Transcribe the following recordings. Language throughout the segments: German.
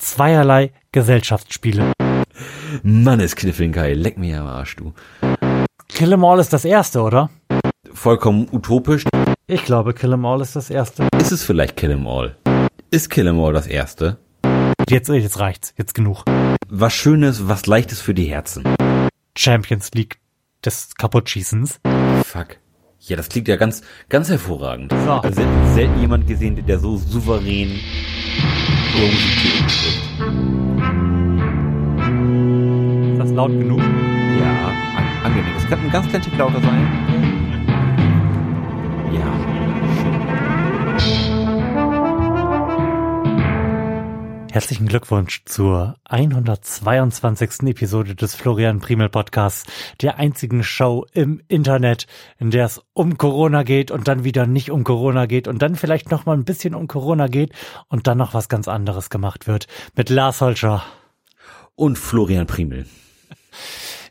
zweierlei Gesellschaftsspiele. Mann, ist Kniffling geil. Leck mir am Arsch, du. Kill 'em All ist das erste, oder? Vollkommen utopisch. Ich glaube, Kill 'em All ist das erste. Ist es vielleicht Kill 'em All? Ist Kill 'em All das erste? Jetzt, jetzt reicht's. Jetzt genug. Was Schönes, was Leichtes für die Herzen. Champions League des Kaputtschießens. Fuck. Ja, das klingt ja ganz, ganz hervorragend. So. Also selten, selten jemand gesehen, der so souverän Musik spricht. Ist das laut genug? Ja, an, angenehm. Es kann ein ganz klein Tick lauter sein. Ja. Herzlichen Glückwunsch zur 122. Episode des Florian Primel Podcasts, der einzigen Show im Internet, in der es um Corona geht und dann wieder nicht um Corona geht und dann vielleicht noch mal ein bisschen um Corona geht und dann noch was ganz anderes gemacht wird mit Lars Holscher. Und Florian Primel.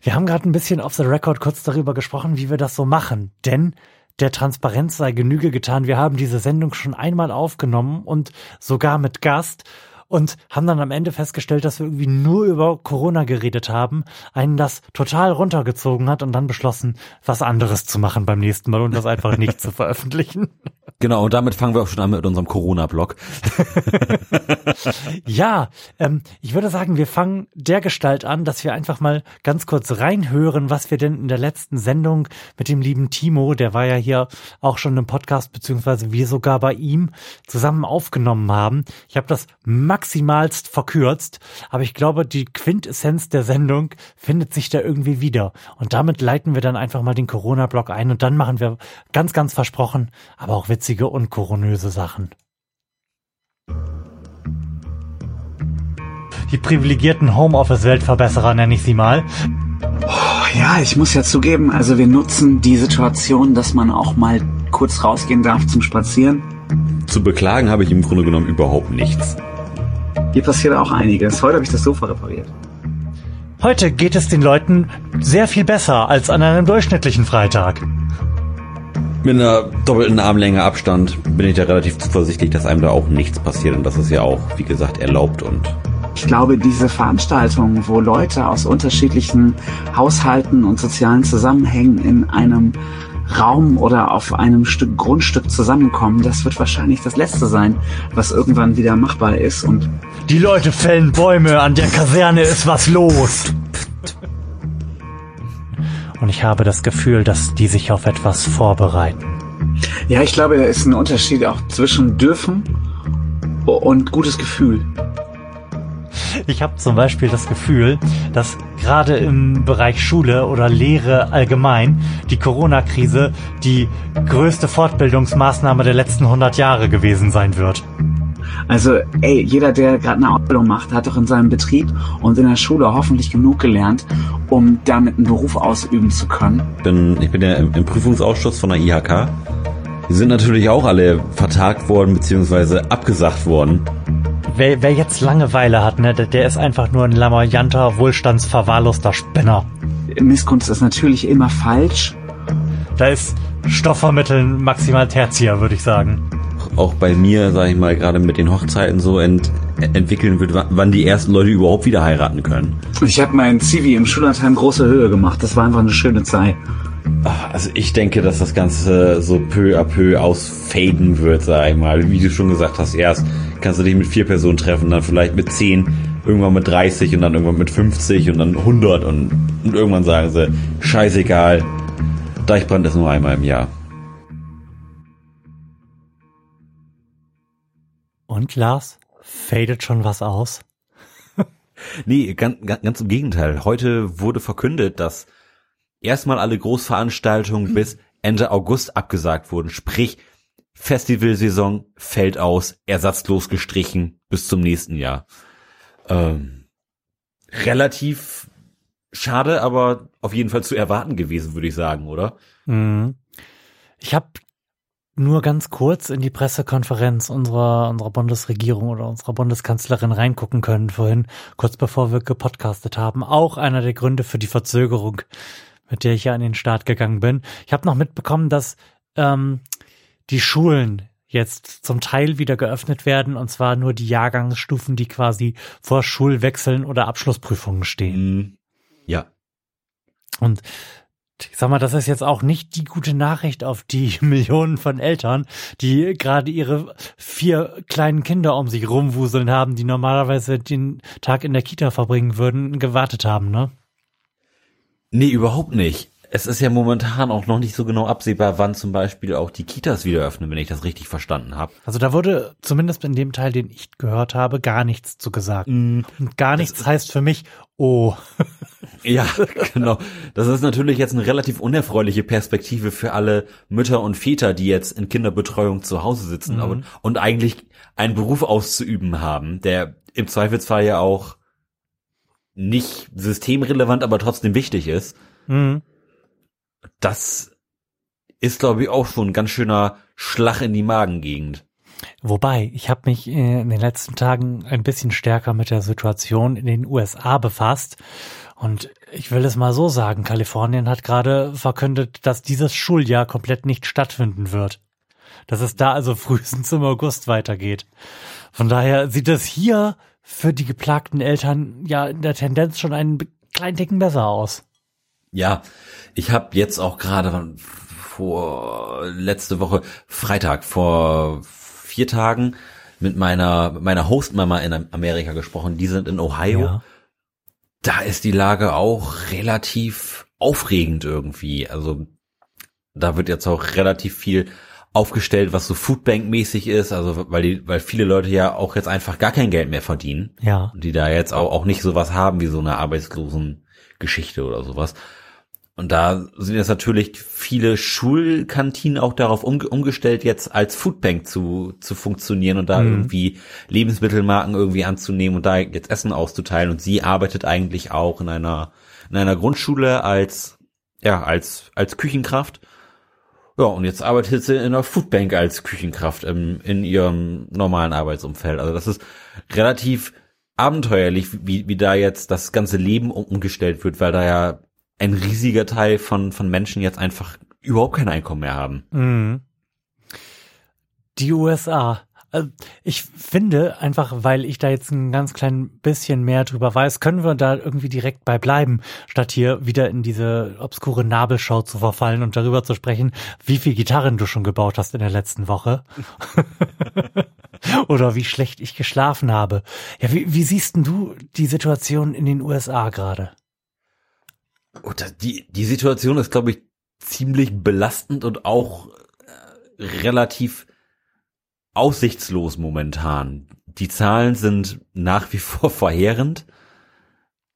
Wir haben gerade ein bisschen off the record kurz darüber gesprochen, wie wir das so machen, denn der Transparenz sei Genüge getan. Wir haben diese Sendung schon einmal aufgenommen und sogar mit Gast und haben dann am Ende festgestellt, dass wir irgendwie nur über Corona geredet haben, einen das total runtergezogen hat und dann beschlossen, was anderes zu machen beim nächsten Mal und das einfach nicht zu veröffentlichen. Genau, und damit fangen wir auch schon an mit unserem Corona-Blog. Ja, ähm, ich würde sagen, wir fangen der Gestalt an, dass wir einfach mal ganz kurz reinhören, was wir denn in der letzten Sendung mit dem lieben Timo, der war ja hier auch schon im Podcast, beziehungsweise wir sogar bei ihm zusammen aufgenommen haben. Ich habe das maximalst verkürzt, aber ich glaube, die Quintessenz der Sendung findet sich da irgendwie wieder. Und damit leiten wir dann einfach mal den Corona-Blog ein und dann machen wir ganz, ganz versprochen, aber auch witzige und koronöse Sachen. Die privilegierten Homeoffice-Weltverbesserer nenne ich sie mal. Ja, ich muss ja zugeben, also wir nutzen die Situation, dass man auch mal kurz rausgehen darf zum Spazieren. Zu beklagen habe ich im Grunde genommen überhaupt nichts. Hier passiert auch einiges. Heute habe ich das Sofa repariert. Heute geht es den Leuten sehr viel besser als an einem durchschnittlichen Freitag. Mit einer doppelten Armlänge Abstand bin ich da relativ zuversichtlich, dass einem da auch nichts passiert. Und das ist ja auch, wie gesagt, erlaubt und Ich glaube, diese Veranstaltungen, wo Leute aus unterschiedlichen Haushalten und sozialen Zusammenhängen in einem Raum oder auf einem Stück Grundstück zusammenkommen, das wird wahrscheinlich das Letzte sein, was irgendwann wieder machbar ist. Und Die Leute fällen Bäume, an der Kaserne ist was los. Und ich habe das Gefühl, dass die sich auf etwas vorbereiten. ja, ich glaube, da ist ein Unterschied auch zwischen dürfen und gutes Gefühl. Ich habe zum Beispiel das Gefühl, dass gerade im Bereich Schule oder Lehre allgemein die Corona-Krise die größte Fortbildungsmaßnahme der letzten 100 Jahre gewesen sein wird. Also, ey, jeder, der gerade eine Ausbildung macht, hat doch in seinem Betrieb und in der Schule hoffentlich genug gelernt, um damit einen Beruf ausüben zu können. bin, ich bin ja im, im Prüfungsausschuss von der IHK. Die sind natürlich auch alle vertagt worden bzw. abgesagt worden. Wer, wer jetzt Langeweile hat, ne, der, der ist einfach nur ein lamoyanter, wohlstandsverwahrloster Spinner. Missgunst ist natürlich immer falsch. Da ist Stoffvermitteln maximal tertiär, würde ich sagen. Auch bei mir, sage ich mal, gerade mit den Hochzeiten so ent, entwickeln wird, wa- wann die ersten Leute überhaupt wieder heiraten können. Ich habe mein Zivi im Schullandheim große Höhe gemacht. Das war einfach eine schöne Zeit. Also ich denke, dass das Ganze so peu à peu ausfaden wird, sag ich mal. Wie du schon gesagt hast, erst kannst du dich mit vier Personen treffen, dann vielleicht mit zehn, irgendwann mit 30 und dann irgendwann mit 50 und dann 100 und, und irgendwann sagen sie, scheißegal, Deichbrand ist nur einmal im Jahr. Und Lars, fadet schon was aus? Nee, ganz, ganz, im Gegenteil. Heute wurde verkündet, dass erstmal alle Großveranstaltungen bis Ende August abgesagt wurden. Sprich, Festivalsaison fällt aus, ersatzlos gestrichen bis zum nächsten Jahr. Ähm, relativ schade, aber auf jeden Fall zu erwarten gewesen, würde ich sagen, oder? Mhm. Ich habe nur ganz kurz in die Pressekonferenz unserer, unserer Bundesregierung oder unserer Bundeskanzlerin reingucken können vorhin, kurz bevor wir gepodcastet haben. Auch einer der Gründe für die Verzögerung, mit der ich ja an den Start gegangen bin. Ich habe noch mitbekommen, dass ähm, die Schulen jetzt zum Teil wieder geöffnet werden, und zwar nur die Jahrgangsstufen, die quasi vor Schulwechseln oder Abschlussprüfungen stehen. Mhm. Ja. Und ich sag mal, das ist jetzt auch nicht die gute Nachricht auf die Millionen von Eltern, die gerade ihre vier kleinen Kinder um sich rumwuseln haben, die normalerweise den Tag in der Kita verbringen würden, gewartet haben, ne? Nee, überhaupt nicht. Es ist ja momentan auch noch nicht so genau absehbar, wann zum Beispiel auch die Kitas wieder öffnen, wenn ich das richtig verstanden habe. Also da wurde zumindest in dem Teil, den ich gehört habe, gar nichts zu gesagt. Mm, Und gar nichts heißt für mich, oh, Ja, genau. Das ist natürlich jetzt eine relativ unerfreuliche Perspektive für alle Mütter und Väter, die jetzt in Kinderbetreuung zu Hause sitzen Mhm. und, und eigentlich einen Beruf auszuüben haben, der im Zweifelsfall ja auch nicht systemrelevant, aber trotzdem wichtig ist. hm. Das ist, glaube ich, auch schon ein ganz schöner Schlag in die Magengegend. Wobei, ich habe mich äh, in den letzten Tagen ein bisschen stärker mit der Situation in den USA befasst. Und ich will es mal so sagen, Kalifornien hat gerade verkündet, dass dieses Schuljahr komplett nicht stattfinden wird. Dass es da also frühestens im August weitergeht. Von daher sieht es hier für die geplagten Eltern ja in der Tendenz schon einen kleinen Ticken besser aus. Ja, ich habe jetzt auch gerade vor letzte Woche Freitag vor vier Tagen mit meiner mit meiner Hostmama in Amerika gesprochen. Die sind in Ohio. Ja. Da ist die Lage auch relativ aufregend irgendwie. Also da wird jetzt auch relativ viel aufgestellt, was so Foodbank-mäßig ist. Also weil die, weil viele Leute ja auch jetzt einfach gar kein Geld mehr verdienen Ja. die da jetzt auch, auch nicht sowas haben wie so eine Arbeitslosengeschichte oder sowas. Und da sind jetzt natürlich viele Schulkantinen auch darauf umge umgestellt, jetzt als Foodbank zu, zu funktionieren und da Mhm. irgendwie Lebensmittelmarken irgendwie anzunehmen und da jetzt Essen auszuteilen. Und sie arbeitet eigentlich auch in einer, in einer Grundschule als, ja, als, als Küchenkraft. Ja, und jetzt arbeitet sie in einer Foodbank als Küchenkraft im, in ihrem normalen Arbeitsumfeld. Also das ist relativ abenteuerlich, wie, wie da jetzt das ganze Leben um- umgestellt wird, weil da ja ein riesiger Teil von, von Menschen jetzt einfach überhaupt kein Einkommen mehr haben. Mhm. Die USA. Also, Ich finde, einfach weil ich da jetzt ein ganz klein bisschen mehr drüber weiß, können wir da irgendwie direkt bei bleiben, statt hier wieder in diese obskure Nabelschau zu verfallen und darüber zu sprechen, wie viel Gitarren du schon gebaut hast in der letzten Woche. Oder wie schlecht ich geschlafen habe. Ja, wie, wie siehst denn du die Situation in den USA gerade? Und das- die, die Situation ist, glaube ich, ziemlich belastend und auch äh, relativ aussichtslos momentan. Die Zahlen sind nach wie vor verheerend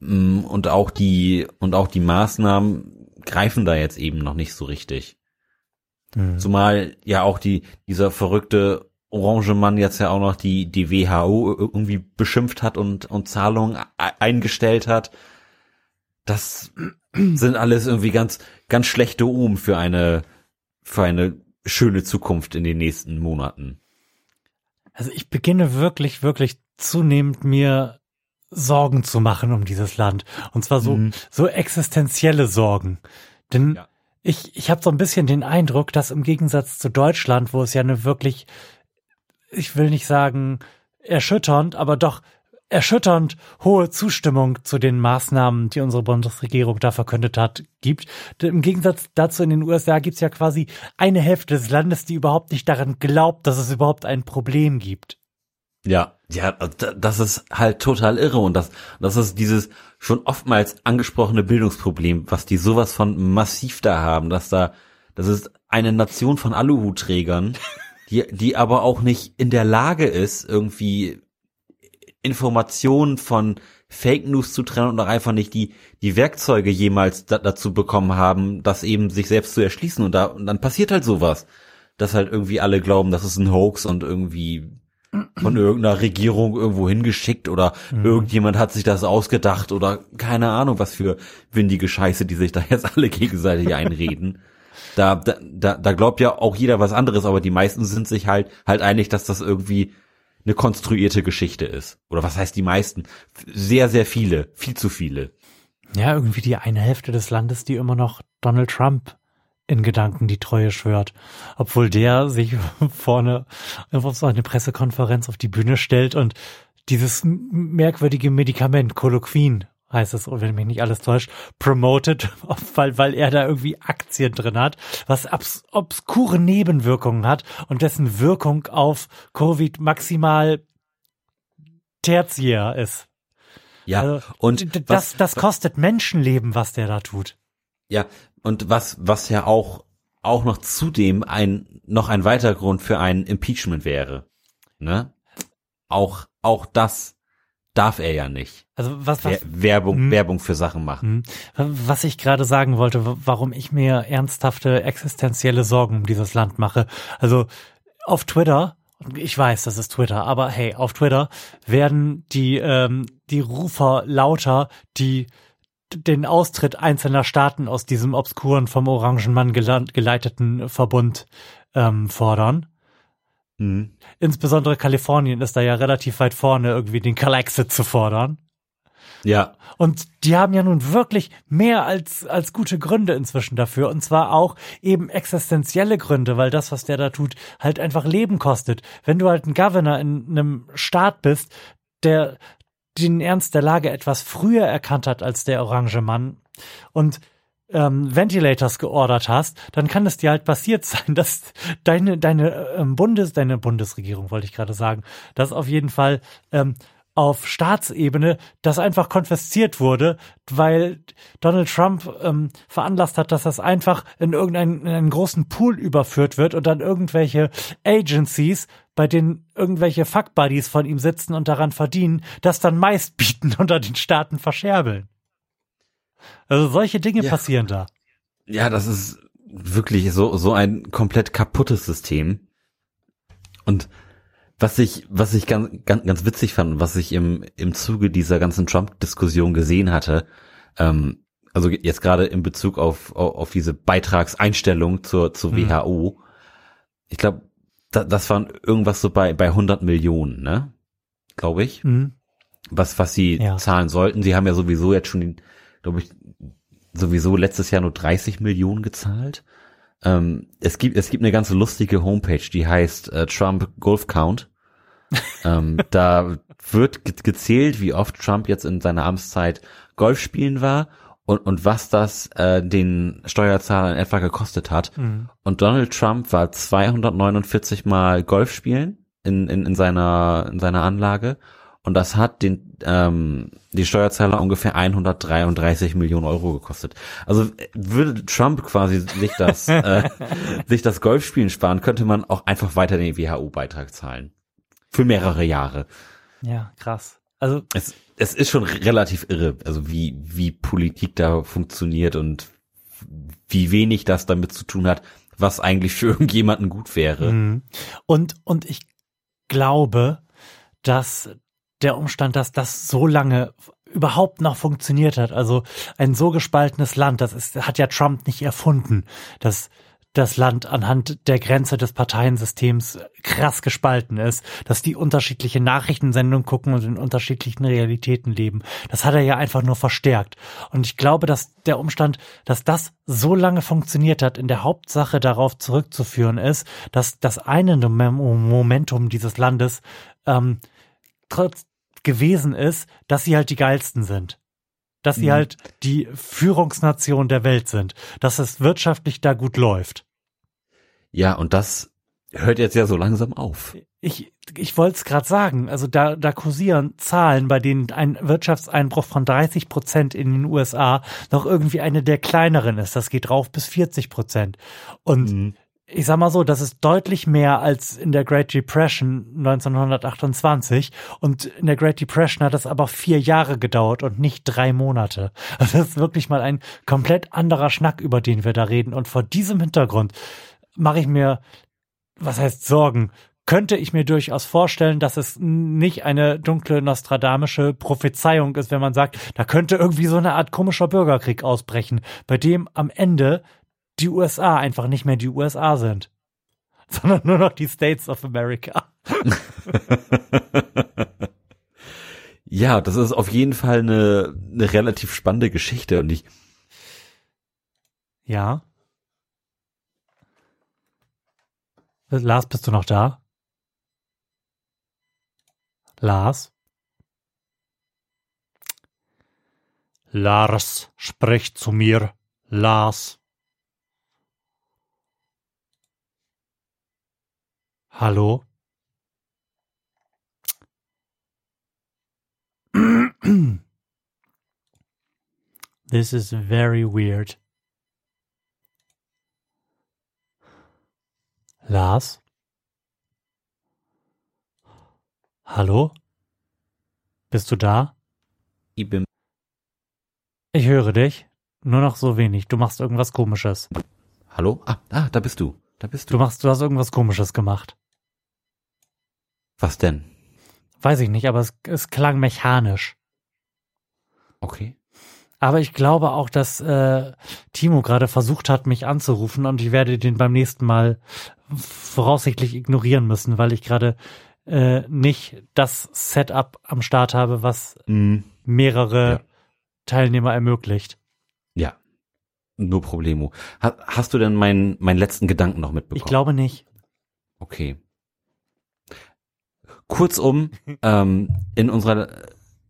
Mm, und auch die und auch die Maßnahmen greifen da jetzt eben noch nicht so richtig. Hm. Zumal ja auch die dieser verrückte orange Mann jetzt ja auch noch die die WHO irgendwie beschimpft hat und und Zahlungen e- eingestellt hat. Das sind alles irgendwie ganz ganz schlechte Omen für eine für eine schöne Zukunft in den nächsten Monaten. Also ich beginne wirklich, wirklich zunehmend mir Sorgen zu machen um dieses Land. Und zwar so, Mhm. so existenzielle Sorgen. Denn Ja. ich, ich habe so ein bisschen den Eindruck, dass im Gegensatz zu Deutschland, wo es ja eine wirklich, ich will nicht sagen erschütternd, aber doch erschütternd hohe Zustimmung zu den Maßnahmen, die unsere Bundesregierung da verkündet hat, gibt. Im Gegensatz dazu in den USA gibt es ja quasi eine Hälfte des Landes, die überhaupt nicht daran glaubt, dass es überhaupt ein Problem gibt. Ja, ja, da- das ist halt total irre und das, das ist dieses schon oftmals angesprochene Bildungsproblem, was die sowas von massiv da haben, dass da, das ist eine Nation von Aluhutträgern, die, die aber auch nicht in der Lage ist, irgendwie Informationen von Fake News zu trennen und auch einfach nicht die, die Werkzeuge jemals da, dazu bekommen haben, das eben sich selbst zu erschließen und da, und dann passiert halt sowas, dass halt irgendwie alle glauben, das ist ein Hoax und irgendwie von irgendeiner Regierung irgendwo hingeschickt oder irgendjemand hat sich das ausgedacht oder keine Ahnung, was für windige Scheiße, die sich da jetzt alle gegenseitig einreden. Da, da, da, da glaubt ja auch jeder was anderes, aber die meisten sind sich halt, halt einig, dass das irgendwie eine konstruierte Geschichte ist. Oder was heißt die meisten? Sehr, sehr viele, viel zu viele. Ja, irgendwie die eine Hälfte des Landes, die immer noch Donald Trump in Gedanken die Treue schwört. Obwohl der sich vorne auf so eine Pressekonferenz auf die Bühne stellt und dieses merkwürdige Medikament, Coloquin, heißt es, wenn mich nicht alles täuscht, promoted, weil, weil er da irgendwie Aktien drin hat, was obs obskure Nebenwirkungen hat und dessen Wirkung auf Covid maximal tertiär ist. Ja, Also, und was, das, das kostet Menschenleben, was der da tut. ja, und was, was ja auch, auch noch zudem ein, noch ein weiterer Grund für ein Impeachment wäre, ne? Auch, auch das darf er ja nicht. Also was, was, Werbung, Hm. Werbung für Sachen machen. Hm. Was ich gerade sagen wollte, warum ich mir ernsthafte existenzielle Sorgen um dieses Land mache. Also auf Twitter, ich weiß, das ist Twitter, aber hey, auf Twitter werden die, ähm, die Rufer lauter, die den Austritt einzelner Staaten aus diesem obskuren, vom Orangenmann gela- geleiteten Verbund ähm, fordern. Mhm. Insbesondere Kalifornien ist da ja relativ weit vorne, irgendwie den Kalexit zu fordern. Ja, Und die haben ja nun wirklich mehr als, als gute Gründe inzwischen dafür. Und zwar auch eben existenzielle Gründe, weil das, was der da tut, halt einfach Leben kostet. Wenn du halt ein Governor in einem Staat bist, der den Ernst der Lage etwas früher erkannt hat als der orange Mann und ähm, Ventilators geordert hast, dann kann es dir halt passiert sein, dass deine deine ähm, Bundes deine Bundesregierung wollte ich gerade sagen, dass auf jeden Fall ähm, auf Staatsebene das einfach konfisziert wurde, weil Donald Trump ähm, veranlasst hat, dass das einfach in irgendeinen in einen großen Pool überführt wird und dann irgendwelche Agencies, bei denen irgendwelche Fuckbuddies von ihm sitzen und daran verdienen, das dann meist bieten unter den Staaten verscherbeln. Also solche Dinge Ja. passieren da. ja, das ist wirklich so, so ein komplett kaputtes System. Und was ich, was ich ganz, ganz, ganz witzig fand, was ich im, im Zuge dieser ganzen Trump-Diskussion gesehen hatte, ähm, also jetzt gerade in Bezug auf, auf, auf diese Beitragseinstellung zur, zur Mhm. WHO, ich glaube, da, das waren irgendwas so bei, bei 100 Millionen, ne? Glaube ich. Mhm. was, was sie Ja. zahlen sollten. Sie haben ja sowieso jetzt schon, glaube ich, sowieso letztes Jahr nur 30 Millionen gezahlt. Ähm, es gibt, es gibt eine ganze lustige Homepage, die heißt äh, Trump Golf Count. ähm, da wird ge gezählt, wie oft Trump jetzt in seiner Amtszeit Golf spielen war und, und was das äh, den Steuerzahlern etwa gekostet hat. Mhm. Und Donald Trump war 249 Mal Golf spielen in, in, in seiner in seiner Anlage und das hat den ähm, die Steuerzahler ungefähr 133 Millionen Euro gekostet. Also äh, würde Trump quasi sich das äh, sich das Golfspielen sparen, könnte man auch einfach weiter den WHO-Beitrag zahlen für mehrere Jahre. Ja, krass. Also Es, es ist schon relativ irre, also wie wie Politik da funktioniert und wie wenig das damit zu tun hat, was eigentlich für irgendjemanden gut wäre. Mhm. Und, und ich glaube, dass der Umstand, dass das so lange überhaupt noch funktioniert hat, also ein so gespaltenes Land, das ist, hat ja Trump nicht erfunden, dass das Land anhand der Grenze des Parteiensystems krass gespalten ist, dass die unterschiedliche Nachrichtensendungen gucken und in unterschiedlichen Realitäten leben. Das hat er ja einfach nur verstärkt. Und ich glaube, dass der Umstand, dass das so lange funktioniert hat, in der Hauptsache darauf zurückzuführen ist, dass das eine Mom- Momentum dieses Landes ähm, trotz gewesen ist, dass sie halt die geilsten sind. Dass sie Mhm. halt die Führungsnation der Welt sind. Dass es wirtschaftlich da gut läuft. Ja, und das hört jetzt ja so langsam auf. Ich, ich wollte es gerade sagen, also da, da kursieren Zahlen, bei denen ein Wirtschaftseinbruch von 30 Prozent in den USA noch irgendwie eine der kleineren ist. Das geht rauf bis 40 Prozent. Und Mhm. Ich sag mal so, das ist deutlich mehr als in der Great Depression 1928. Und in der Great Depression hat es aber vier Jahre gedauert und nicht drei Monate. Also das ist wirklich mal ein komplett anderer Schnack, über den wir da reden. Und vor diesem Hintergrund mache ich mir, was heißt Sorgen? Könnte ich mir durchaus vorstellen, dass es nicht eine dunkle nostradamische Prophezeiung ist, wenn man sagt, da könnte irgendwie so eine Art komischer Bürgerkrieg ausbrechen, bei dem am Ende die USA einfach nicht mehr die USA sind, sondern nur noch die States of America. Ja, das ist auf jeden Fall eine, eine relativ spannende Geschichte und ich, Ja. Lars, bist du noch da? Lars? Lars, sprich zu mir. Lars. Hallo? This is very weird. Lars? Hallo? Bist du da? Ich bin Ich höre dich. Nur noch so wenig. Du machst irgendwas komisches. Hallo? Ah, ah, da bist du. Da bist Du du. machst, du hast irgendwas komisches gemacht. Was denn? Weiß ich nicht, aber es, es klang mechanisch. Okay. Aber ich glaube auch, dass äh, Timo gerade versucht hat, mich anzurufen und ich werde den beim nächsten Mal voraussichtlich ignorieren müssen, weil ich gerade äh, nicht das Setup am Start habe, was Mm, mehrere Ja. Teilnehmer ermöglicht. ja. Nur Problemo. Ha, hast du denn meinen meinen letzten Gedanken noch mitbekommen? Ich glaube nicht. Okay. Kurzum, ähm, in unserer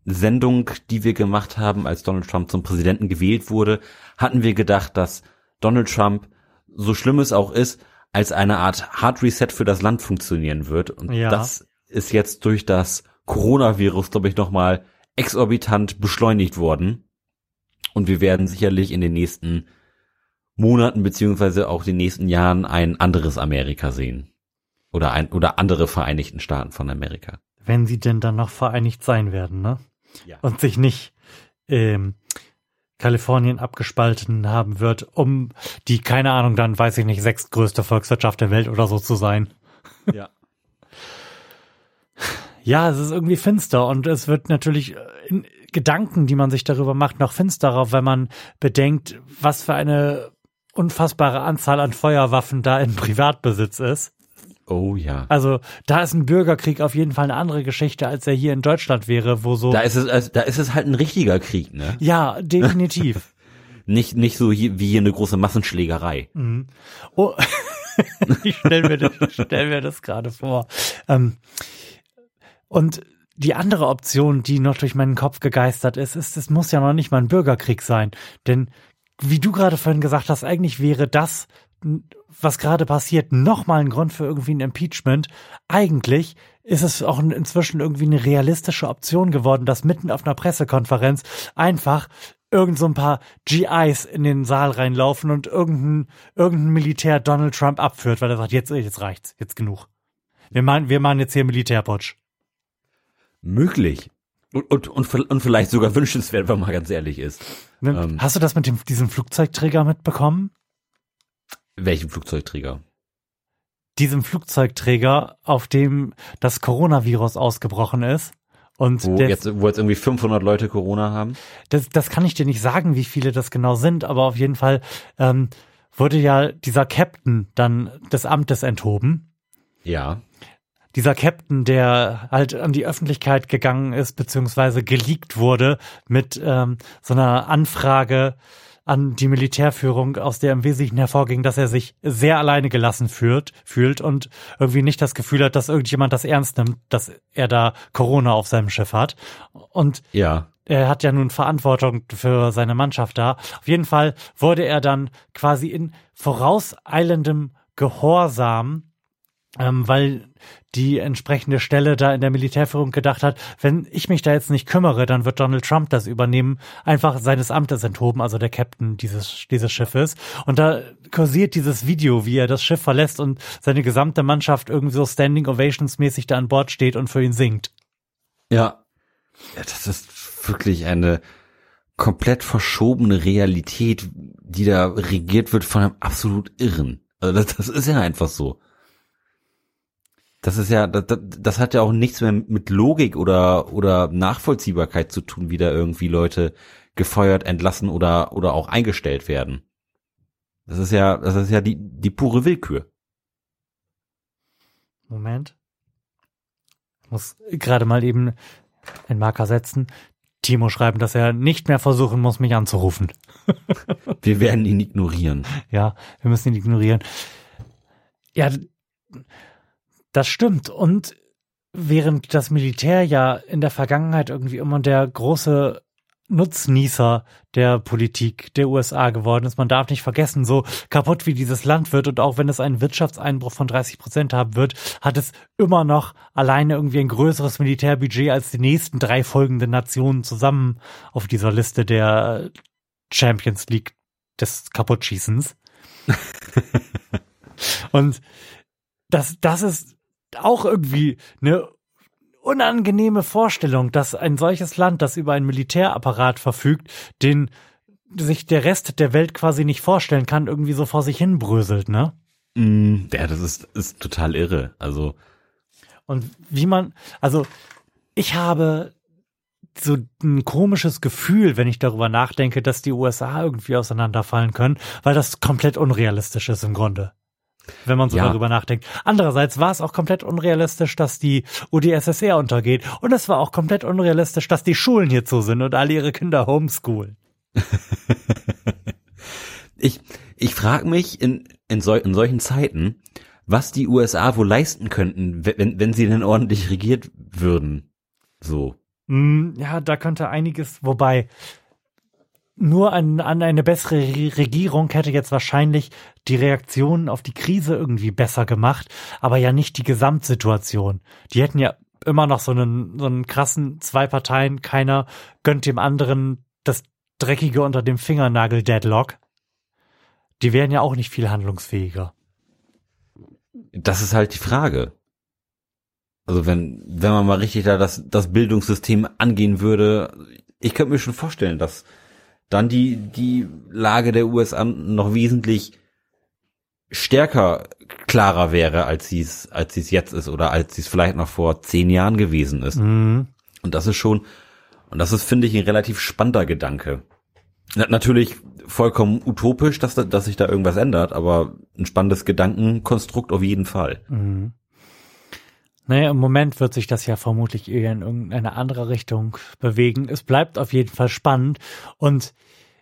Sendung, die wir gemacht haben, als Donald Trump zum Präsidenten gewählt wurde, hatten wir gedacht, dass Donald Trump, so schlimm es auch ist, als eine Art Hard Reset für das Land funktionieren wird. Und Ja. das ist jetzt durch das Coronavirus, glaube ich, nochmal exorbitant beschleunigt worden. Und wir werden sicherlich in den nächsten Monaten beziehungsweise auch den nächsten Jahren ein anderes Amerika sehen. Oder ein, oder andere Vereinigten Staaten von Amerika. Wenn sie denn dann noch vereinigt sein werden, ne? Ja. Und sich nicht ähm, Kalifornien abgespalten haben wird, um die, keine Ahnung, dann weiß ich nicht, sechstgrößte Volkswirtschaft der Welt oder so zu sein. Ja. Ja, es ist irgendwie finster und es wird natürlich äh, in Gedanken, die man sich darüber macht, noch finsterer, wenn man bedenkt, was für eine unfassbare Anzahl an Feuerwaffen da in Privatbesitz ist. Oh ja. Also da ist ein Bürgerkrieg auf jeden Fall eine andere Geschichte, als er hier in Deutschland wäre, wo so. Da ist es, also, da ist es halt ein richtiger Krieg, ne? ja, definitiv. Nicht, nicht so hier, wie hier eine große Massenschlägerei. Mhm. Oh, ich stelle mir, das- stell mir das gerade vor. Ähm, und die andere Option, die noch durch meinen Kopf gegeistert ist, ist, es muss ja noch nicht mal ein Bürgerkrieg sein. Denn wie du gerade vorhin gesagt hast, eigentlich wäre das, was gerade passiert, nochmal ein Grund für irgendwie ein Impeachment. Eigentlich ist es auch inzwischen irgendwie eine realistische Option geworden, dass mitten auf einer Pressekonferenz einfach irgend so ein paar GIs in den Saal reinlaufen und irgendein, irgendein Militär Donald Trump abführt, weil er sagt, jetzt, jetzt reicht's, jetzt genug. Wir machen, wir machen jetzt hier Militärputsch. Möglich. Und, und, und, und vielleicht sogar wünschenswert, wenn man ganz ehrlich ist. Ähm. Hast du das mit dem, diesem Flugzeugträger mitbekommen? Welchen Flugzeugträger? Diesem Flugzeugträger, auf dem das Coronavirus ausgebrochen ist. Und Wo der, jetzt, wo jetzt irgendwie 500 Leute Corona haben? das, das kann ich dir nicht sagen, wie viele das genau sind, aber auf jeden Fall ähm, wurde ja dieser Captain dann des Amtes enthoben. Ja. Dieser Captain, der halt an die Öffentlichkeit gegangen ist, beziehungsweise geleakt wurde mit ähm, so einer Anfrage an die Militärführung, aus der im Wesentlichen hervorging, dass er sich sehr alleine gelassen fühlt, fühlt und irgendwie nicht das Gefühl hat, dass irgendjemand das ernst nimmt, dass er da Corona auf seinem Schiff hat. Und Ja. er hat ja nun Verantwortung für seine Mannschaft da. Auf jeden Fall wurde er dann quasi in vorauseilendem Gehorsam, ähm, weil die entsprechende Stelle da in der Militärführung gedacht hat, wenn ich mich da jetzt nicht kümmere, dann wird Donald Trump das übernehmen, einfach seines Amtes enthoben, also der Captain dieses, dieses Schiffes. Und da kursiert dieses Video, wie er das Schiff verlässt und seine gesamte Mannschaft irgendwie so Standing Ovations mäßig da an Bord steht und für ihn singt. Ja. Ja, das ist wirklich eine komplett verschobene Realität, die da regiert wird von einem absolut Irren. Also das, das ist ja einfach so. Das ist ja, das, das, hat ja auch nichts mehr mit Logik oder, oder Nachvollziehbarkeit zu tun, wie da irgendwie Leute gefeuert, entlassen oder, oder auch eingestellt werden. Das ist ja, das ist ja die, die pure Willkür. Moment. Ich muss gerade mal eben einen Marker setzen. Timo schreiben, dass er nicht mehr versuchen muss, mich anzurufen. Wir werden ihn ignorieren. Ja, wir müssen ihn ignorieren. Ja, das stimmt. Und während das Militär ja in der Vergangenheit irgendwie immer der große Nutznießer der Politik der USA geworden ist. Man darf nicht vergessen, so kaputt wie dieses Land wird und auch wenn es einen Wirtschaftseinbruch von 30 Prozent haben wird, hat es immer noch alleine irgendwie ein größeres Militärbudget als die nächsten drei folgenden Nationen zusammen auf dieser Liste der Champions League des Kaputtschießens. und das, das ist auch irgendwie eine unangenehme Vorstellung, dass ein solches Land, das über einen Militärapparat verfügt, den sich der Rest der Welt quasi nicht vorstellen kann, irgendwie so vor sich hin bröselt, ne? Mm, ja, das ist, ist total irre. Also. Und wie man, also ich habe so ein komisches Gefühl, wenn ich darüber nachdenke, dass die USA irgendwie auseinanderfallen können, weil das komplett unrealistisch ist im Grunde wenn man so ja. darüber nachdenkt. Andererseits war es auch komplett unrealistisch, dass die UdSSR untergeht. Und es war auch komplett unrealistisch, dass die Schulen hier zu sind und alle ihre Kinder homeschoolen. ich ich frage mich in, in, sol in solchen Zeiten, was die USA wohl leisten könnten, wenn, wenn sie denn ordentlich regiert würden. So. Hm, ja, da könnte einiges, wobei nur an, an eine bessere Regierung hätte jetzt wahrscheinlich die Reaktionen auf die Krise irgendwie besser gemacht, aber ja nicht die Gesamtsituation. Die hätten ja immer noch so einen, so einen krassen zwei Parteien, keiner gönnt dem anderen das Dreckige unter dem Fingernagel Deadlock. Die wären ja auch nicht viel handlungsfähiger. Das ist halt die Frage. Also wenn, wenn man mal richtig da das, das Bildungssystem angehen würde, ich könnte mir schon vorstellen, dass dann die, die Lage der USA noch wesentlich stärker klarer wäre, als sie es, als sie es jetzt ist oder als sie es vielleicht noch vor zehn Jahren gewesen ist. Mhm. Und das ist schon, und das ist, finde ich, ein relativ spannender Gedanke. Na, natürlich vollkommen utopisch, dass, dass sich da irgendwas ändert, aber ein spannendes Gedankenkonstrukt auf jeden Fall. Mhm. Naja, im Moment wird sich das ja vermutlich eher in irgendeine andere Richtung bewegen. Es bleibt auf jeden Fall spannend und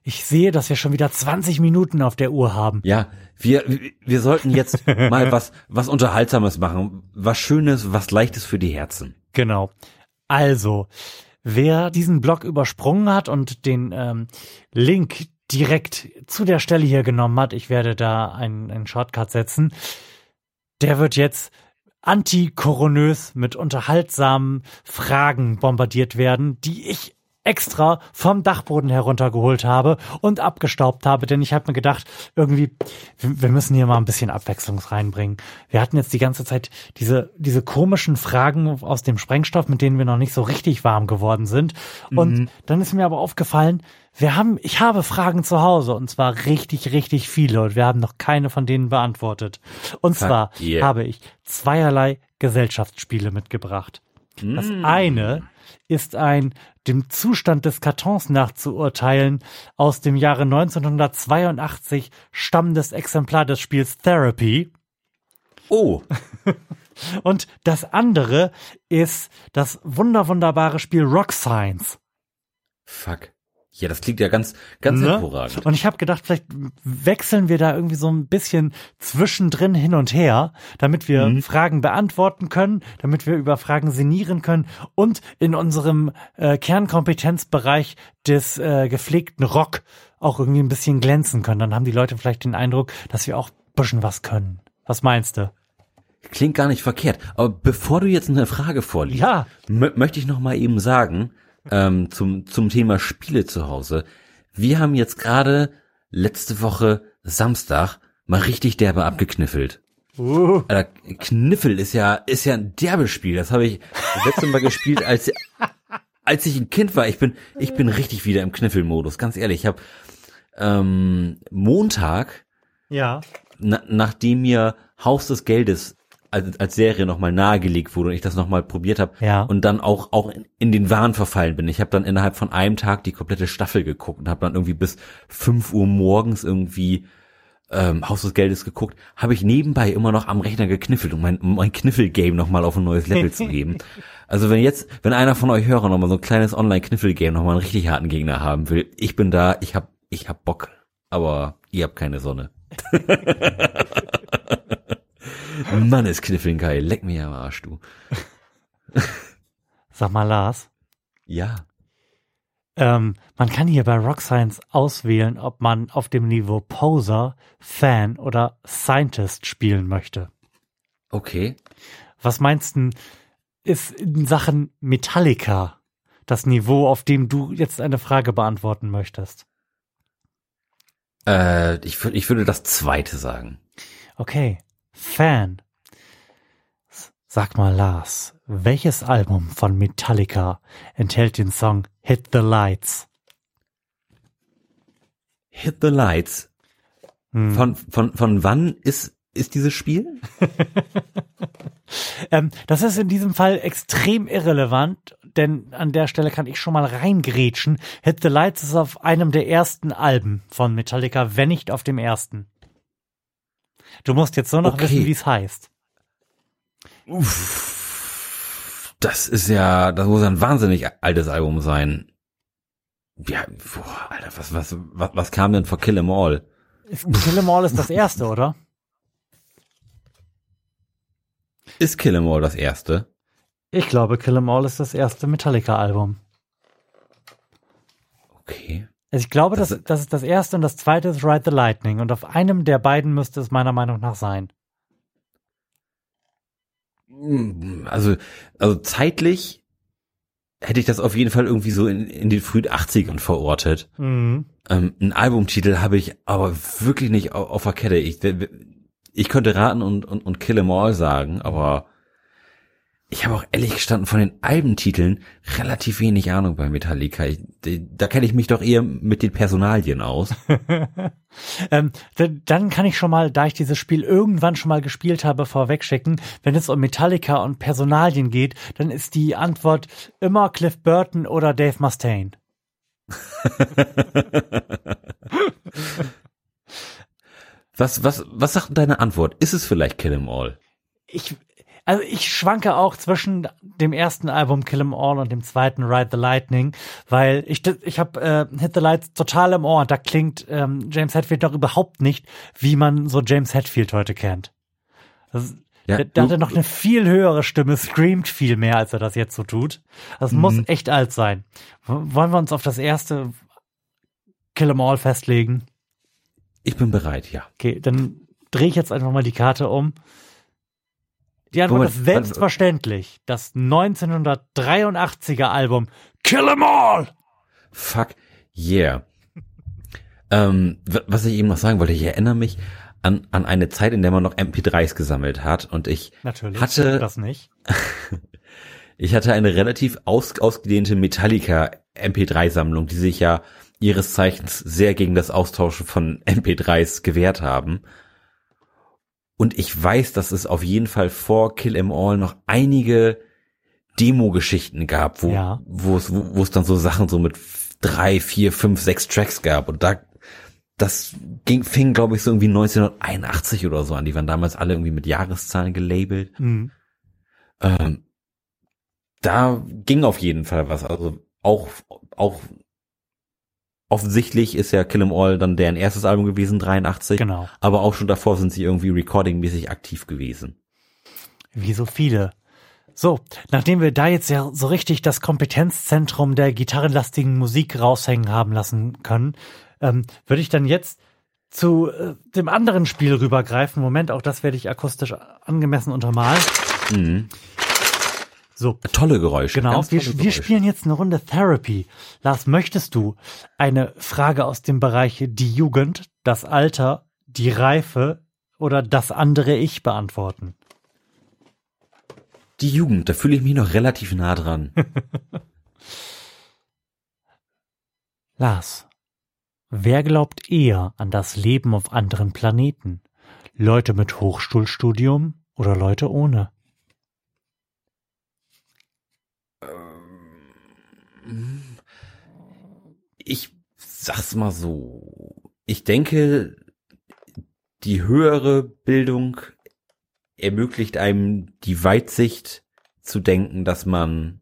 ich sehe, dass wir schon wieder 20 Minuten auf der Uhr haben. Ja, wir, wir sollten jetzt mal was, was Unterhaltsames machen. Was Schönes, was Leichtes für die Herzen. Genau. Also, wer diesen Blog übersprungen hat und den ähm, Link direkt zu der Stelle hier genommen hat, ich werde da einen, einen Shortcut setzen, der wird jetzt antikoronös mit unterhaltsamen Fragen bombardiert werden, die ich extra vom Dachboden heruntergeholt habe und abgestaubt habe, denn ich habe mir gedacht, irgendwie, wir müssen hier mal ein bisschen Abwechslung reinbringen. Wir hatten jetzt die ganze Zeit diese, diese komischen Fragen aus dem Sprengstoff, mit denen wir noch nicht so richtig warm geworden sind. Und mhm. dann ist mir aber aufgefallen, wir haben, ich habe Fragen zu Hause und zwar richtig, richtig viele und wir haben noch keine von denen beantwortet. Und Fuck zwar yeah. habe ich zweierlei Gesellschaftsspiele mitgebracht. Mm. Das eine ist ein dem Zustand des Kartons nachzuurteilen aus dem Jahre 1982 stammendes Exemplar des Spiels Therapy. Oh. Und das andere ist das wunderwunderbare Spiel Rock Science. Fuck. Ja, das klingt ja ganz, ganz ne? hervorragend. Und ich habe gedacht, vielleicht wechseln wir da irgendwie so ein bisschen zwischendrin hin und her, damit wir mhm. Fragen beantworten können, damit wir über Fragen sinnieren können und in unserem äh, Kernkompetenzbereich des äh, gepflegten Rock auch irgendwie ein bisschen glänzen können. Dann haben die Leute vielleicht den Eindruck, dass wir auch ein bisschen was können. Was meinst du? Klingt gar nicht verkehrt. Aber bevor du jetzt eine Frage vorliest, ja. möchte ich noch mal eben sagen, ähm, zum, zum Thema Spiele zu Hause. Wir haben jetzt gerade letzte Woche Samstag mal richtig derbe abgekniffelt. Uh. Alter, Kniffel ist ja, ist ja ein derbe Spiel. Das habe ich das letzte Mal gespielt, als, als ich ein Kind war. Ich bin, ich bin richtig wieder im Kniffelmodus, ganz ehrlich. Ich habe ähm, Montag, ja. na, nachdem mir Haus des Geldes als, als Serie nochmal nahegelegt wurde und ich das nochmal probiert habe ja. und dann auch auch in, in den Wahn verfallen bin. Ich habe dann innerhalb von einem Tag die komplette Staffel geguckt und habe dann irgendwie bis fünf Uhr morgens irgendwie ähm, Haus des Geldes geguckt, habe ich nebenbei immer noch am Rechner gekniffelt, um mein, mein Kniffel-Game nochmal auf ein neues Level zu heben. Also wenn jetzt, wenn einer von euch Hörer nochmal so ein kleines Online-Kniffel-Game nochmal einen richtig harten Gegner haben will, ich bin da, ich hab, ich hab Bock, aber ihr habt keine Sonne. Mann, ist Kniffeln geil. Leck mir am Arsch, du. Sag mal, Lars. Ja. Ähm, man kann hier bei Rock Science auswählen, ob man auf dem Niveau Poser, Fan oder Scientist spielen möchte. Okay. Was meinst du, ist in Sachen Metallica das Niveau, auf dem du jetzt eine Frage beantworten möchtest? Äh, ich, ich würde das zweite sagen. Okay. Fan. Sag mal, Lars, welches Album von Metallica enthält den Song Hit the Lights? Hit the Lights. Hm. Von, von, von wann ist, ist dieses Spiel? Ähm, das ist in diesem Fall extrem irrelevant, denn an der Stelle kann ich schon mal reingrätschen. Hit the Lights ist auf einem der ersten Alben von Metallica, wenn nicht auf dem ersten. Du musst jetzt nur noch Okay. wissen, wie es heißt. Das ist ja, das muss ein wahnsinnig altes Album sein. Ja, boah, Alter, was, was, was, was kam denn vor Kill 'Em All? Kill 'Em All ist das erste, oder? Ist Kill 'Em All das erste? Ich glaube, Kill 'Em All ist das erste Metallica-Album. Okay. Also ich glaube, das, Das- das ist das erste und das zweite ist Ride the Lightning und auf einem der beiden müsste es meiner Meinung nach sein. Also, also zeitlich hätte ich das auf jeden Fall irgendwie so in, in den frühen 80ern verortet. Mhm. Ähm, einen Albumtitel habe ich aber wirklich nicht auf, auf der Kette. Ich, ich könnte raten und, und, und Kill 'Em All sagen, aber ich habe auch ehrlich gestanden von den Albentiteln relativ wenig Ahnung bei Metallica. Ich, da kenne ich mich doch eher mit den Personalien aus. Ähm, dann kann ich schon mal, da ich dieses Spiel irgendwann schon mal gespielt habe, vorwegschicken, wenn es um Metallica und Personalien geht, dann ist die Antwort immer Cliff Burton oder Dave Mustaine. Was, was, was sagt deine Antwort? Ist es vielleicht Kill 'Em All? Ich, also ich schwanke auch zwischen dem ersten Album Kill 'Em All und dem zweiten Ride the Lightning, weil ich ich habe äh, Hit the Lights total im Ohr und da klingt ähm, James Hetfield doch überhaupt nicht, wie man so James Hetfield heute kennt. Das, Ja, da, da hat er noch eine viel höhere Stimme, screamt viel mehr, als er das jetzt so tut. Das muss Mhm. echt alt sein. Wollen wir uns auf das erste Kill 'Em All festlegen? Ich bin bereit, ja. Okay, dann drehe ich jetzt einfach mal die Karte um. Die Antwort Moment, ist selbstverständlich. Das 1983er Album Kill 'Em All! Fuck yeah. ähm, was ich eben noch sagen wollte, ich erinnere mich an, an eine Zeit, in der man noch MP3s gesammelt hat und ich Natürlich. Hatte- das nicht. Ich hatte eine relativ aus, ausgedehnte Metallica MP3-Sammlung, die sich ja ihres Zeichens sehr gegen das Austauschen von MP3s gewehrt haben. Und ich weiß, dass es auf jeden Fall vor Kill 'Em All noch einige Demo-Geschichten gab, wo, Ja. wo es, wo, es dann so Sachen so mit drei, vier, fünf, sechs Tracks gab. Und da, das ging, fing, glaube ich, so irgendwie 1981 oder so an. Die waren damals alle irgendwie mit Jahreszahlen gelabelt. Hm. Ähm, da ging auf jeden Fall was. Also auch, auch offensichtlich ist ja Kill 'Em All dann deren erstes Album gewesen, 83. Genau. Aber auch schon davor sind sie irgendwie recordingmäßig aktiv gewesen. Wie so viele. So, nachdem wir da jetzt ja so richtig das Kompetenzzentrum der gitarrenlastigen Musik raushängen haben lassen können, ähm, würde ich dann jetzt zu äh, dem anderen Spiel rübergreifen. Moment, auch das werde ich akustisch angemessen untermalen. Mhm. So, Tolle Geräusche. Genau, ganz wir, tolle wir spielen jetzt eine Runde Therapy. Lars, möchtest du eine Frage aus dem Bereich die Jugend, das Alter, die Reife oder das andere Ich beantworten? Die Jugend, da fühle ich mich noch relativ nah dran. Lars, wer glaubt eher an das Leben auf anderen Planeten? Leute mit Hochschulstudium oder Leute ohne? Ich sag's mal so. Ich denke, die höhere Bildung ermöglicht einem die Weitsicht zu denken, dass man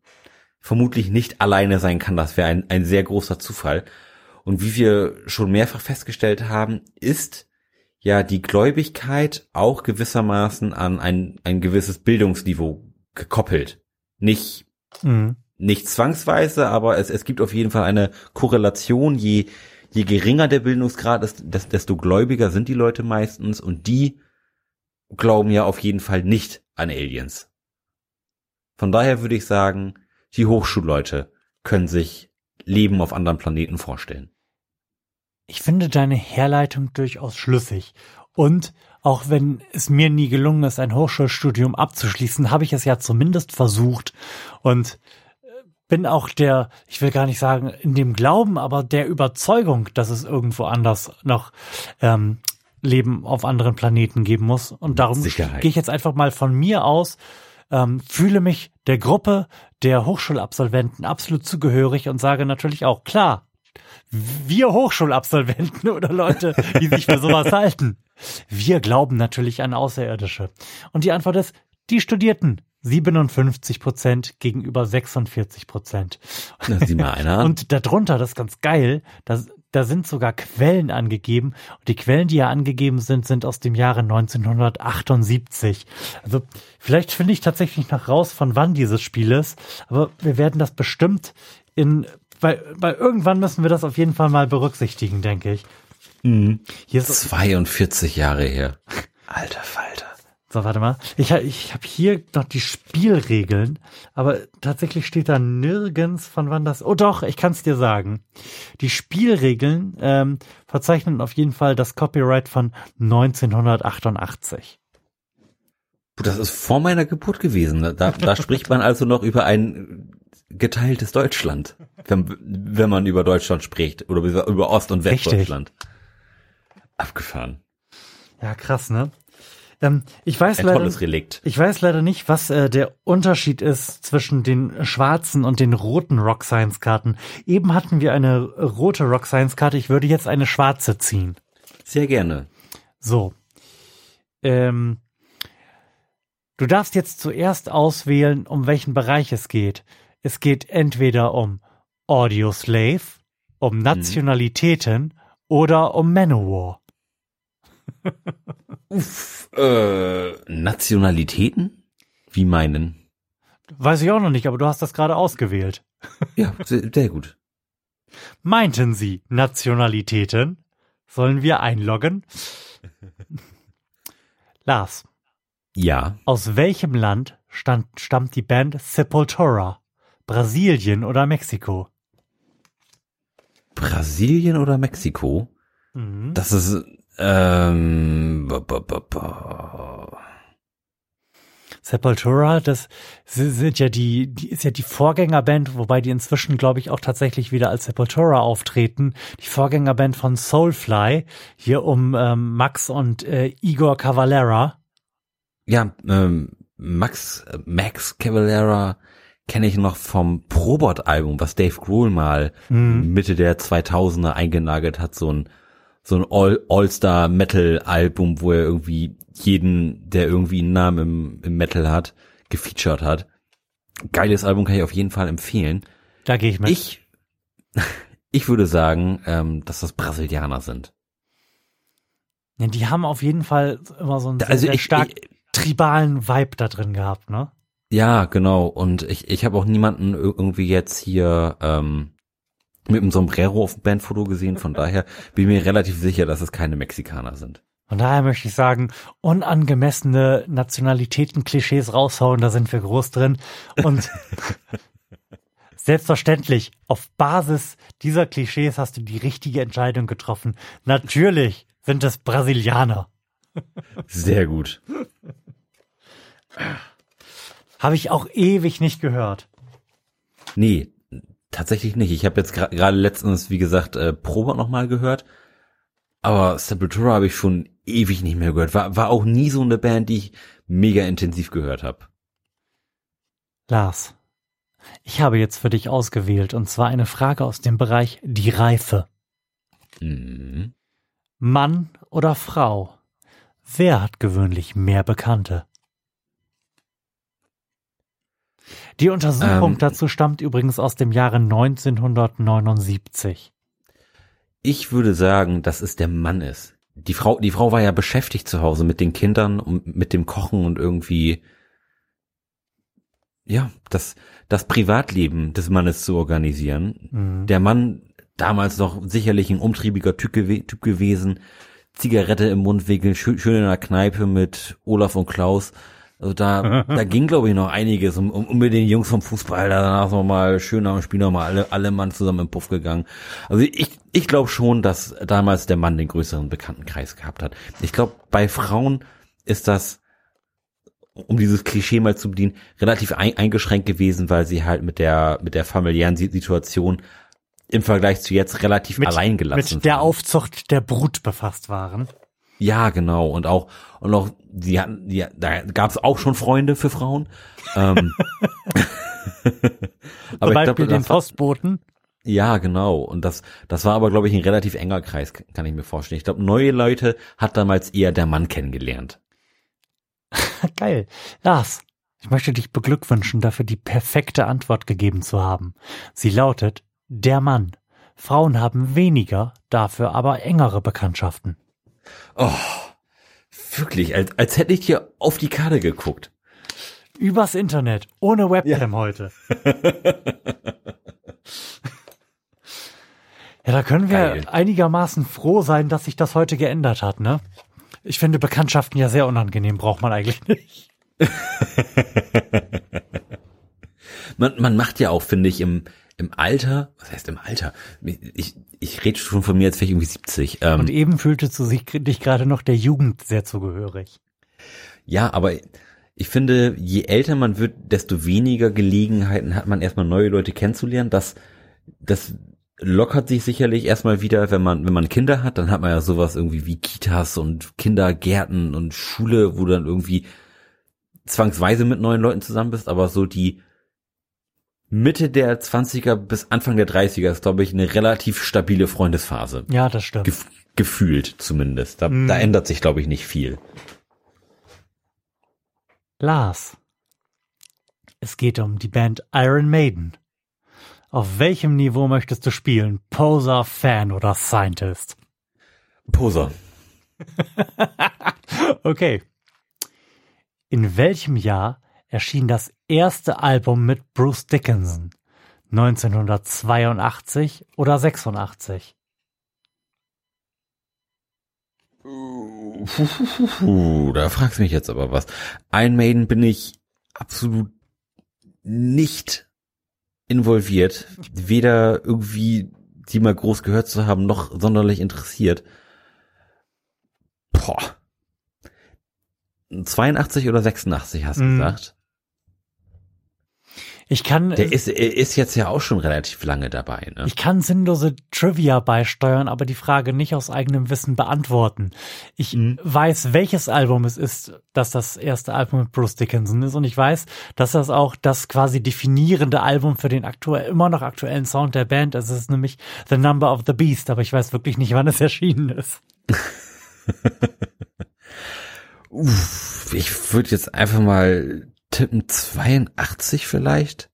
vermutlich nicht alleine sein kann. Das wäre ein, ein sehr großer Zufall. Und wie wir schon mehrfach festgestellt haben, ist ja die Gläubigkeit auch gewissermaßen an ein, ein gewisses Bildungsniveau gekoppelt. Nicht, Mhm. Nicht zwangsweise, aber es, es gibt auf jeden Fall eine Korrelation. Je, je geringer der Bildungsgrad ist, des- desto gläubiger sind die Leute meistens und die glauben ja auf jeden Fall nicht an Aliens. Von daher würde ich sagen, die Hochschulleute können sich Leben auf anderen Planeten vorstellen. Ich finde deine Herleitung durchaus schlüssig. Und auch wenn es mir nie gelungen ist, ein Hochschulstudium abzuschließen, habe ich es ja zumindest versucht und bin auch der, ich will gar nicht sagen in dem Glauben, aber der Überzeugung, dass es irgendwo anders noch ähm, Leben auf anderen Planeten geben muss. Und darum gehe ich jetzt einfach mal von mir aus, ähm, fühle mich der Gruppe der Hochschulabsolventen absolut zugehörig und sage natürlich auch, klar, wir Hochschulabsolventen oder Leute, die sich für sowas halten. Wir glauben natürlich an Außerirdische. Und die Antwort ist, die Studierten. 57 Prozent gegenüber 46 Prozent. Na, sieh mal einer. Und darunter, das ist ganz geil, da, da sind sogar Quellen angegeben. Und die Quellen, die ja angegeben sind, sind aus dem Jahre 1978. Also vielleicht finde ich tatsächlich noch raus, von wann dieses Spiel ist. Aber wir werden das bestimmt in, bei, bei irgendwann müssen wir das auf jeden Fall mal berücksichtigen, denke ich. Mhm. Hier ist, 42 Jahre her. Alter Falter. So, warte mal. Ich, ich habe hier noch die Spielregeln, aber tatsächlich steht da nirgends von wann das. Oh doch, ich kann es dir sagen. Die Spielregeln ähm, verzeichnen auf jeden Fall das Copyright von 1988. Gut, Das ist vor meiner Geburt gewesen. Da, da spricht man also noch über ein geteiltes Deutschland, wenn, wenn man über Deutschland spricht oder über Ost- und Richtig. Westdeutschland. Abgefahren. Ja, krass, ne? Ähm, ich weiß Ein leider. Ich weiß leider nicht, was äh, der Unterschied ist zwischen den schwarzen und den roten Rock Science Karten. Eben hatten wir eine rote Rock Science Karte. Ich würde jetzt eine schwarze ziehen. Sehr gerne. So. Ähm, du darfst jetzt zuerst auswählen, um welchen Bereich es geht. Es geht entweder um Audio Slave, um Nationalitäten oder um Manowar. Uff, äh, Nationalitäten? Wie meinen? Weiß ich auch noch nicht, aber du hast das gerade ausgewählt. Ja, sehr, sehr gut. Meinten Sie Nationalitäten? Sollen wir einloggen? Lars, Ja. aus welchem Land stand, stammt die Band Sepultura? Brasilien oder Mexiko? Brasilien oder Mexiko? Mhm. Das ist, ähm, ba, ba, ba, ba. Sepultura, das si- sind ja die, die ist ja die Vorgängerband, wobei die inzwischen, glaube ich, auch tatsächlich wieder als Sepultura auftreten. Die Vorgängerband von Soulfly, hier um ähm, Max und äh, Igor Cavalera. Ja, ähm, Max, Max Cavalera kenne ich noch vom Probot-Album, was Dave Grohl mal Mhm. Mitte der 2000er eingenagelt hat, so ein so ein All- All-Star-Metal-Album, wo er irgendwie jeden, der irgendwie einen Namen im, im Metal hat, gefeatured hat. Geiles Album kann ich auf jeden Fall empfehlen. Da gehe ich mit. Ich, ich würde sagen, ähm, dass das Brasilianer sind. Ja, die haben auf jeden Fall immer so einen Also sehr ich- stark ich- tribalen Vibe da drin gehabt, ne? Ja, genau. Und ich, ich habe auch niemanden ir- irgendwie jetzt hier ähm, mit einem Sombrero auf dem Bandfoto gesehen. Von daher bin ich mir relativ sicher, dass es keine Mexikaner sind. Von daher möchte ich sagen, unangemessene Nationalitäten-Klischees raushauen, da sind wir groß drin. Und selbstverständlich, auf Basis dieser Klischees hast du die richtige Entscheidung getroffen. Natürlich sind es Brasilianer. Sehr gut. Habe ich auch ewig nicht gehört. Nee, tatsächlich nicht. Ich habe jetzt gra- gerade letztens, wie gesagt, äh, Probe nochmal gehört. Aber Sepultura habe ich schon ewig nicht mehr gehört. War, war auch nie so eine Band, die ich mega intensiv gehört habe. Lars, ich habe jetzt für dich ausgewählt, und zwar eine Frage aus dem Bereich die Reife. Mhm. Mann oder Frau? Wer hat gewöhnlich mehr Bekannte? Die Untersuchung Ähm. dazu stammt übrigens aus dem Jahre 1979. Ich würde sagen, dass es der Mann ist. die Frau, die Frau war ja beschäftigt zu Hause mit den Kindern und mit dem Kochen und irgendwie, ja, das, das Privatleben des Mannes zu organisieren. Mhm. Der Mann, damals noch sicherlich ein umtriebiger Typ, gew typ gewesen, Zigarette im Mund wickeln, schön, schön in der Kneipe mit Olaf und Klaus. Also da, da ging glaube ich noch einiges um, um, um mit den Jungs vom Fußball, danach noch mal schön dem Spiel noch mal alle, alle Mann zusammen im Puff gegangen. Also ich, ich glaube schon, dass damals der Mann den größeren Bekanntenkreis gehabt hat. Ich glaube, bei Frauen ist das, um dieses Klischee mal zu bedienen, relativ ein, eingeschränkt gewesen, weil sie halt mit der, mit der familiären Si- Situation im Vergleich zu jetzt relativ Mit, allein gelassen mit der waren. Aufzucht der Brut befasst waren. Ja, genau. Und auch, und auch, die hatten, die, da gab es auch schon Freunde für Frauen. ähm, Zum Beispiel glaub, den Postboten. Ja, genau. Und das, das war aber, glaube ich, ein relativ enger Kreis, kann ich mir vorstellen. Ich glaube, neue Leute hat damals eher der Mann kennengelernt. Geil. Lars, ich möchte dich beglückwünschen, dafür die perfekte Antwort gegeben zu haben. Sie lautet, der Mann. Frauen haben weniger, dafür aber engere Bekanntschaften. Oh, wirklich, als, als hätte ich hier auf die Karte geguckt. Übers Internet, ohne Webcam heute. Ja, da können wir Geil. einigermaßen froh sein, dass sich das heute geändert hat, ne? Ich finde Bekanntschaften ja sehr unangenehm, braucht man eigentlich nicht. Man, man macht ja auch, finde ich, im, im Alter, was heißt im Alter? Ich, ich rede schon von mir, als wäre ich irgendwie 70. Ähm, Und eben fühltest du sich, dich gerade noch der Jugend sehr zugehörig. Ja, aber ich finde, je älter man wird, desto weniger Gelegenheiten hat man erstmal neue Leute kennenzulernen. Das, das lockert sich sicherlich erstmal wieder, wenn man, wenn man Kinder hat, dann hat man ja sowas irgendwie wie Kitas und Kindergärten und Schule, wo du dann irgendwie zwangsweise mit neuen Leuten zusammen bist, aber so die Mitte der 20er bis Anfang der 30er ist, glaube ich, eine relativ stabile Freundesphase. Ja, das stimmt. Gef gefühlt zumindest. Da, Mm. da ändert sich, glaube ich, nicht viel. Lars, es geht um die Band Iron Maiden. Auf welchem Niveau möchtest du spielen? Poser, Fan oder Scientist? Poser. Okay. In welchem Jahr erschien das erste Album mit Bruce Dickinson? 1982 oder 86? Puh, da fragst du mich jetzt aber was. Ein Maiden bin ich absolut nicht involviert, weder irgendwie die mal groß gehört zu haben, noch sonderlich interessiert. Boah. 82 oder 86 hast du Mm. gesagt? Ich kann, Der ist, ist jetzt ja auch schon relativ lange dabei, ne? ich kann sinnlose Trivia beisteuern, aber die Frage nicht aus eigenem Wissen beantworten. Ich Mhm. weiß, welches Album es ist, dass das erste Album mit Bruce Dickinson ist und ich weiß, dass das auch das quasi definierende Album für den aktuell, immer noch aktuellen Sound der Band ist. Es ist nämlich The Number of the Beast, aber ich weiß wirklich nicht, wann es erschienen ist. Uff, ich würde jetzt einfach mal tippen 82 vielleicht.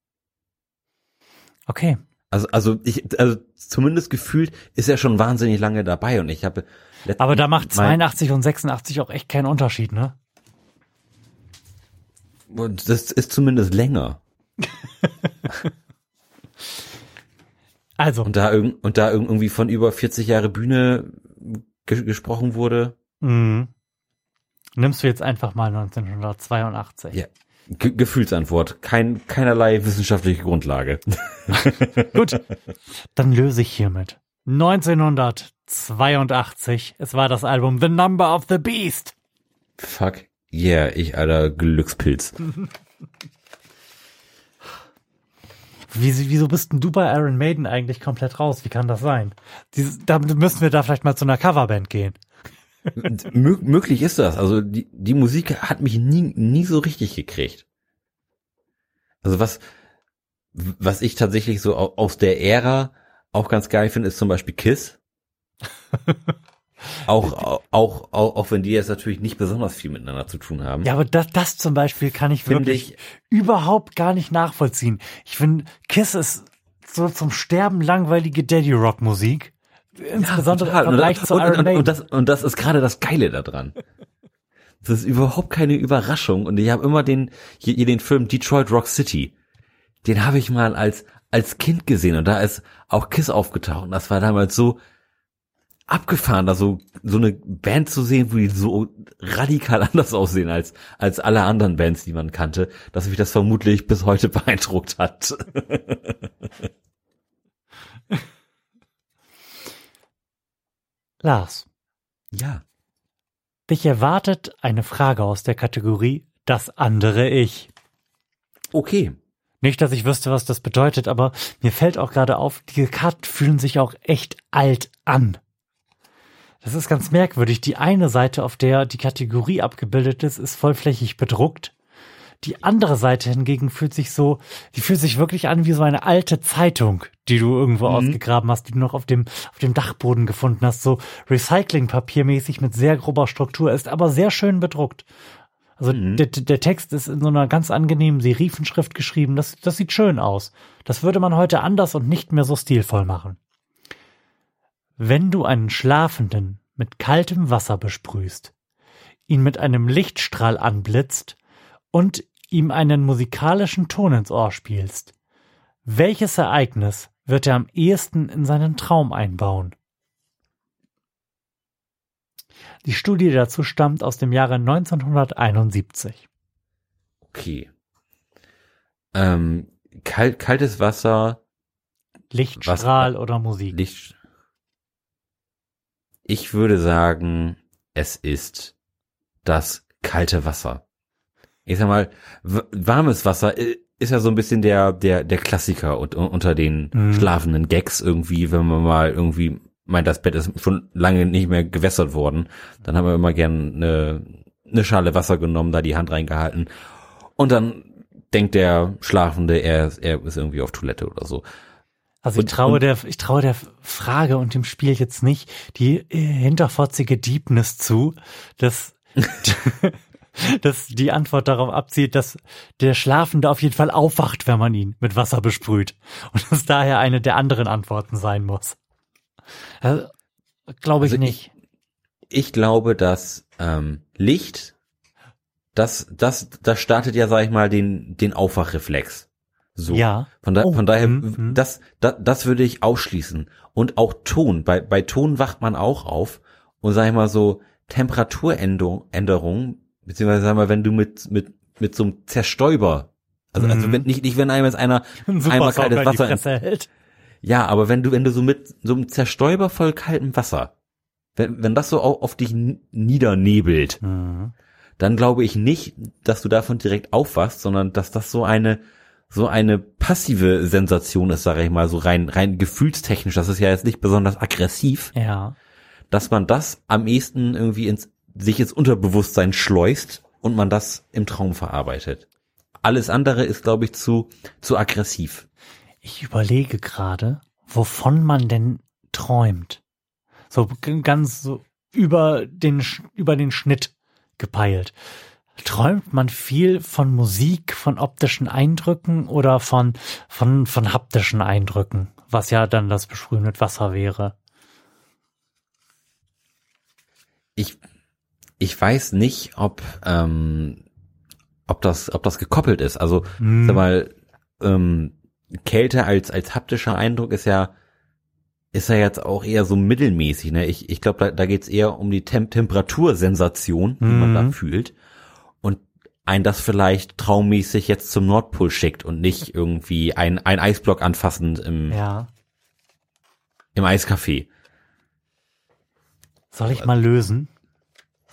Okay. Also, also ich, also zumindest gefühlt ist er schon wahnsinnig lange dabei und ich habe. Aber da macht mein- 82 und 86 auch echt keinen Unterschied, ne? Und das ist zumindest länger. Also, Und da, und da irg- irgendwie von über 40 Jahre Bühne ge gesprochen wurde. mh. nimmst du jetzt einfach mal 1982. Ja. Ge Gefühlsantwort. Kein, keinerlei wissenschaftliche Grundlage. Gut, dann löse ich hiermit. 1982, es war das Album The Number of the Beast. Fuck. Yeah, ich alter Glückspilz. Wie, wieso bist denn du bei Iron Maiden eigentlich komplett raus? Wie kann das sein? Da müssen wir da vielleicht mal zu einer Coverband gehen. Mö möglich ist das. Also die, die Musik hat mich nie, nie so richtig gekriegt. Also was, was ich tatsächlich so au- aus der Ära auch ganz geil finde, ist zum Beispiel Kiss. auch, auch, auch, auch wenn die jetzt natürlich nicht besonders viel miteinander zu tun haben. Ja, aber das, das zum Beispiel kann ich Finde wirklich ich- überhaupt gar nicht nachvollziehen. Ich finde, Kiss ist so zum Sterben langweilige Daddy Rock Musik. Insbesondere total. im Vergleich und, zu Iron und, Maiden. und, das, und das ist gerade das Geile daran. Das ist überhaupt keine Überraschung. Und ich habe immer den, hier, hier den Film Detroit Rock City. Den habe ich mal als, als Kind gesehen und da ist auch Kiss aufgetaucht. Und das war damals so abgefahren, da so, so eine Band zu sehen, wo die so radikal anders aussehen als, als alle anderen Bands, die man kannte, dass mich das vermutlich bis heute beeindruckt hat. Lars, ja. dich erwartet eine Frage aus der Kategorie Das andere Ich. Okay. Nicht, dass ich wüsste, was das bedeutet, aber mir fällt auch gerade auf, die Karten fühlen sich auch echt alt an. Das ist ganz merkwürdig. Die eine Seite, auf der die Kategorie abgebildet ist, ist vollflächig bedruckt. Die andere Seite hingegen fühlt sich so, die fühlt sich wirklich an wie so eine alte Zeitung, die du irgendwo ausgegraben hast, die du noch auf dem, auf dem Dachboden gefunden hast, so Recyclingpapiermäßig mit sehr grober Struktur, ist aber sehr schön bedruckt. Also der, der Text ist in so einer ganz angenehmen Serifenschrift geschrieben. Das, das sieht schön aus. Das würde man heute anders und nicht mehr so stilvoll machen. Wenn du einen Schlafenden mit kaltem Wasser besprühst, ihn mit einem Lichtstrahl anblitzt und ihm einen musikalischen Ton ins Ohr spielst, welches Ereignis wird er am ehesten in seinen Traum einbauen? Die Studie dazu stammt aus dem Jahre 1971. Okay. Ähm, kalt, kaltes Wasser, Lichtstrahl oder Musik? Licht. Ich würde sagen, es ist das kalte Wasser. Ich sag mal, warmes Wasser i- ist ja so ein bisschen der, der, der Klassiker unter den Mhm. schlafenden Gags irgendwie, wenn man mal irgendwie meint, das Bett ist schon lange nicht mehr gewässert worden, dann haben wir immer gern eine, eine Schale Wasser genommen, da die Hand reingehalten und dann denkt der Schlafende, er, ist- er ist irgendwie auf Toilette oder so. Also ich traue der, ich traue der Frage und dem Spiel jetzt nicht die äh, hinterfotzige Deepness zu, dass, dass die Antwort darauf abzielt, dass der Schlafende auf jeden Fall aufwacht, wenn man ihn mit Wasser besprüht. Und das daher eine der anderen Antworten sein muss. Also, glaube ich Also nicht. ich glaube, dass ähm, Licht, das, das, das startet ja, sag ich mal, den, den Aufwachreflex. So. Ja. Von, da, Oh, von daher, mhm. das, das, das würde ich ausschließen. Und auch Ton. Bei, bei Ton wacht man auch auf. Und sag ich mal so, Temperaturänderung, beziehungsweise sag mal, wenn du mit, mit, mit so einem Zerstäuber, also, also Mhm. wenn, nicht, nicht wenn einem jetzt einer Ein einmal kaltes in Wasser Fresse hält. ja, aber wenn du, wenn du so mit so einem Zerstäuber voll kaltem Wasser, wenn, wenn das so au- auf dich niedernebelt, Mhm. dann glaube ich nicht, dass du davon direkt aufwachst, sondern dass das so eine so eine passive Sensation ist, sage ich mal, so rein rein gefühlstechnisch. Das ist ja jetzt nicht besonders aggressiv, Ja. dass man das am ehesten irgendwie ins sich ins Unterbewusstsein schleust und man das im Traum verarbeitet. Alles andere ist, glaube ich, zu zu aggressiv. Ich überlege gerade, wovon man denn träumt. So ganz so über den, über den Schnitt gepeilt. Träumt man viel von Musik, von optischen Eindrücken oder von, von, von haptischen Eindrücken? Was ja dann das Besprühen mit Wasser wäre. ich ich weiß nicht, ob ähm, ob das ob das gekoppelt ist. Also Hm. sag mal ähm, Kälte als als haptischer Eindruck ist ja ist ja jetzt auch eher so mittelmäßig. Ne? Ich ich glaube, da, da geht's eher um die Tem Temperatursensation, die man da Mhm. fühlt und ein das vielleicht traummäßig jetzt zum Nordpol schickt und nicht irgendwie ein ein Eisblock anfassend im Ja. im Eiscafé. Soll ich mal lösen?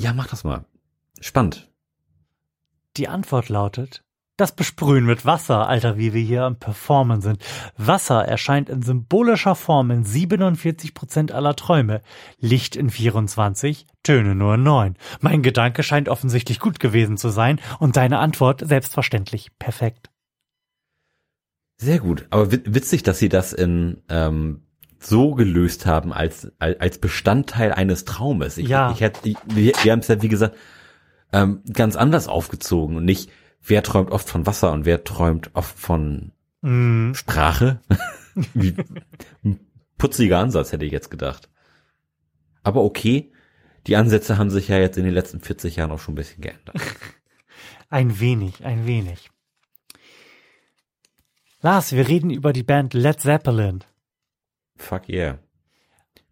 Ja, mach das mal. Spannend. Die Antwort lautet, das Besprühen mit Wasser, Alter, wie wir hier am Performen sind. Wasser erscheint in symbolischer Form in 47 Prozent aller Träume, Licht in 24, Töne nur in 9. Mein Gedanke scheint offensichtlich gut gewesen zu sein und deine Antwort selbstverständlich perfekt. Sehr gut. Aber wi- witzig, dass sie das in ähm, so gelöst haben als als, Bestandteil eines Traumes. Ich, Ja. ich hätte, ich, wir, wir haben es ja wie gesagt ähm, ganz anders aufgezogen und nicht wer träumt oft von Wasser und wer träumt oft von Mm, Sprache. putziger Ansatz hätte ich jetzt gedacht. Aber okay, die Ansätze haben sich ja jetzt in den letzten 40 Jahren auch schon ein bisschen geändert. Ein wenig, ein wenig. Lars, wir reden über die Band Led Zeppelin. Fuck yeah.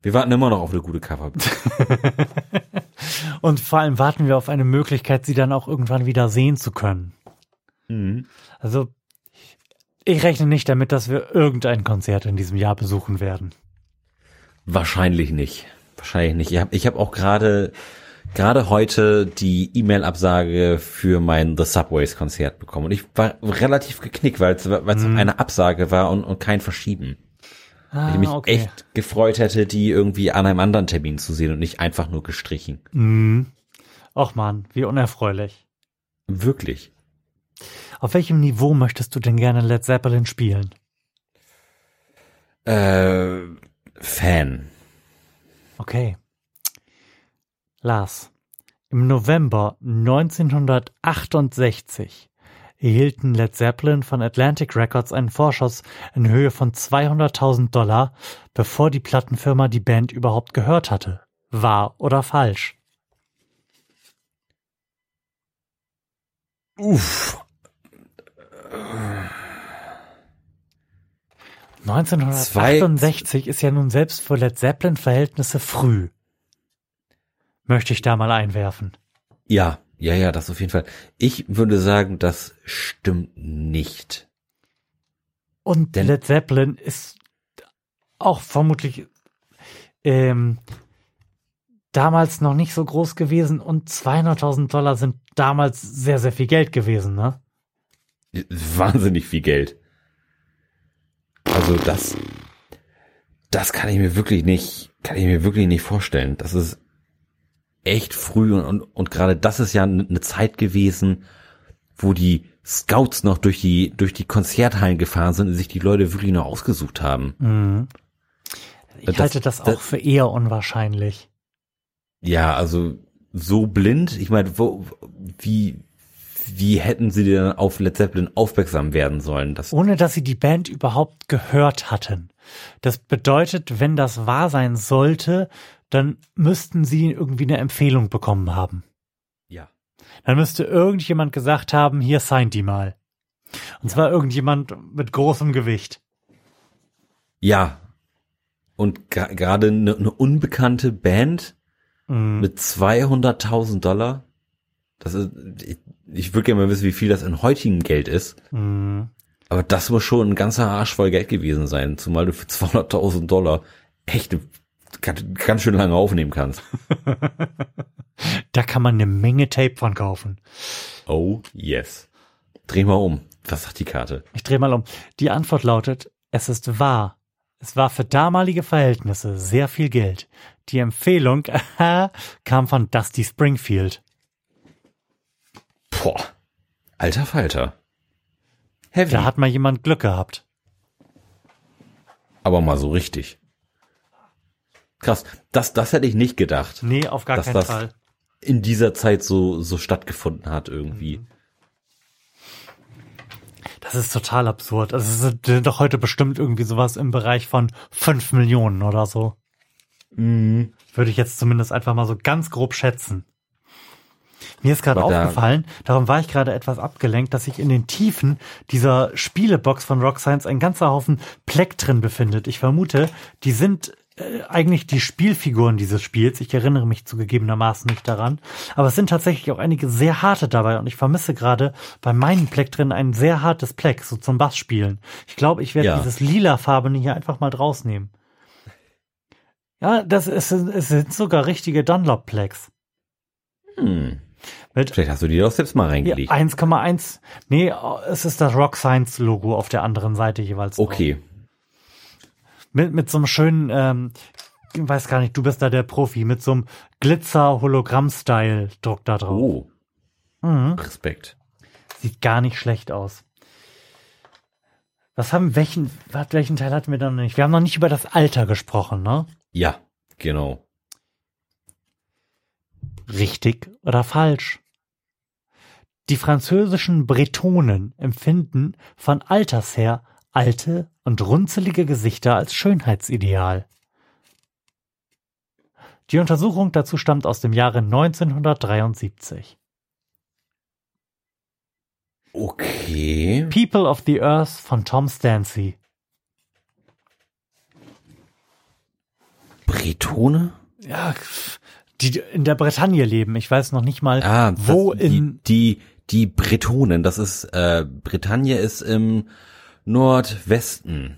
Wir warten immer noch auf eine gute Cover. Und vor allem warten wir auf eine Möglichkeit, sie dann auch irgendwann wieder sehen zu können. mhm. Also, ich rechne nicht damit, dass wir irgendein Konzert in diesem Jahr besuchen werden. Wahrscheinlich nicht. Wahrscheinlich nicht. Ich habe ich hab auch gerade gerade heute die E-Mail-Absage für mein The Subways Konzert bekommen. Und ich war relativ geknickt, weil es es eine Absage war und, und kein Verschieben. Ah, ich mich echt gefreut hätte, die irgendwie an einem anderen Termin zu sehen und nicht einfach nur gestrichen. Mhm. Och man, wie unerfreulich. Wirklich. Auf welchem Niveau möchtest du denn gerne Led Zeppelin spielen? Äh, Fan. Okay. Lars, im November 1968 erhielten Led Zeppelin von Atlantic Records einen Vorschuss in Höhe von 200.000 Dollar, bevor die Plattenfirma die Band überhaupt gehört hatte. Wahr oder falsch? Uff. 1968 ist ja nun selbst für Led Zeppelin Verhältnisse früh. Möchte ich da mal einwerfen. Ja, ja, ja, das auf jeden Fall. Ich würde sagen, das stimmt nicht. Und Denn- Led Zeppelin ist auch vermutlich ähm, damals noch nicht so groß gewesen und 200.000 Dollar sind damals sehr, sehr viel Geld gewesen, ne? Wahnsinnig viel Geld. Also das, das kann ich mir wirklich nicht, kann ich mir wirklich nicht vorstellen. Das ist echt früh und, und, und gerade das ist ja eine Zeit gewesen, wo die Scouts noch durch die, durch die Konzerthallen gefahren sind und sich die Leute wirklich noch ausgesucht haben. Mhm. Ich Das- halte das auch das- für eher unwahrscheinlich. Ja, also so blind, ich meine, wo, wie, wie hätten sie denn auf Led Zeppelin aufmerksam werden sollen? Das, Ohne dass sie die Band überhaupt gehört hatten. Das bedeutet, wenn das wahr sein sollte, dann müssten sie irgendwie eine Empfehlung bekommen haben. ja. Dann müsste irgendjemand gesagt haben, hier signed die mal. Und zwar irgendjemand mit großem Gewicht. Ja. Und gerade eine ne unbekannte Band Mhm. mit 200.000 Dollar. Das ist, ich, ich würde gerne mal wissen, wie viel das in heutigem Geld ist. Mhm. Aber das muss schon ein ganzer Arsch voll Geld gewesen sein, zumal du für 200.000 Dollar echt eine, ganz, schön lange aufnehmen kannst. Da kann man eine Menge Tape von kaufen. Oh, yes. Dreh mal um. Was sagt die Karte? Ich drehe mal um. Die Antwort lautet, es ist wahr. Es war für damalige Verhältnisse sehr viel Geld. Die Empfehlung kam von Dusty Springfield. Boah. Alter Falter. Heavy. Da hat mal jemand Glück gehabt. aber mal so richtig. Krass. Das, das hätte ich nicht gedacht. Nee, auf gar Dass keinen das- Fall. In dieser Zeit so, so stattgefunden hat irgendwie. Mhm. Das ist total absurd. Also es sind doch heute bestimmt irgendwie sowas im Bereich von fünf Millionen oder so. Mhm. Würde ich jetzt zumindest einfach mal so ganz grob schätzen. Mir ist gerade aufgefallen, darum war ich gerade etwas abgelenkt, dass sich in den Tiefen dieser Spielebox von Rock Science ein ganzer Haufen Pleck drin befindet. Ich vermute, die sind eigentlich die Spielfiguren dieses Spiels. Ich erinnere mich zugegebenermaßen nicht daran. Aber es sind tatsächlich auch einige sehr harte dabei und ich vermisse gerade bei meinen Pleck drin ein sehr hartes Pleck, so zum Bassspielen. Ich glaube, ich werde Ja. dieses lilafarbene hier einfach mal draus nehmen. Ja, das ist, es sind sogar richtige Dunlop-Plex. Hm. Mit Vielleicht hast du die doch selbst mal reingelegt. 1,1. Nee, es ist das Rock Science Logo auf der anderen Seite jeweils. drauf. Mit, mit so einem schönen, ähm, weiß gar nicht, du bist da der Profi, mit so einem Glitzer-Hologramm-Style-Druck da drauf. Oh, Mhm. Respekt. Sieht gar nicht schlecht aus. Was haben, welchen, welchen Teil hatten wir dann noch nicht? Wir haben noch nicht über das Alter gesprochen, ne? Ja, genau. Richtig oder falsch? Die französischen Bretonen empfinden von alters her alte und runzelige Gesichter als Schönheitsideal. Die Untersuchung dazu stammt aus dem Jahre 1973. Okay. People of the Earth von Tom Stancy. Bretone? Ja, die in der Bretagne leben. Ich weiß noch nicht mal, Ah, wo das, in. die, die, die Bretonen, das ist, äh, Bretagne ist im Nordwesten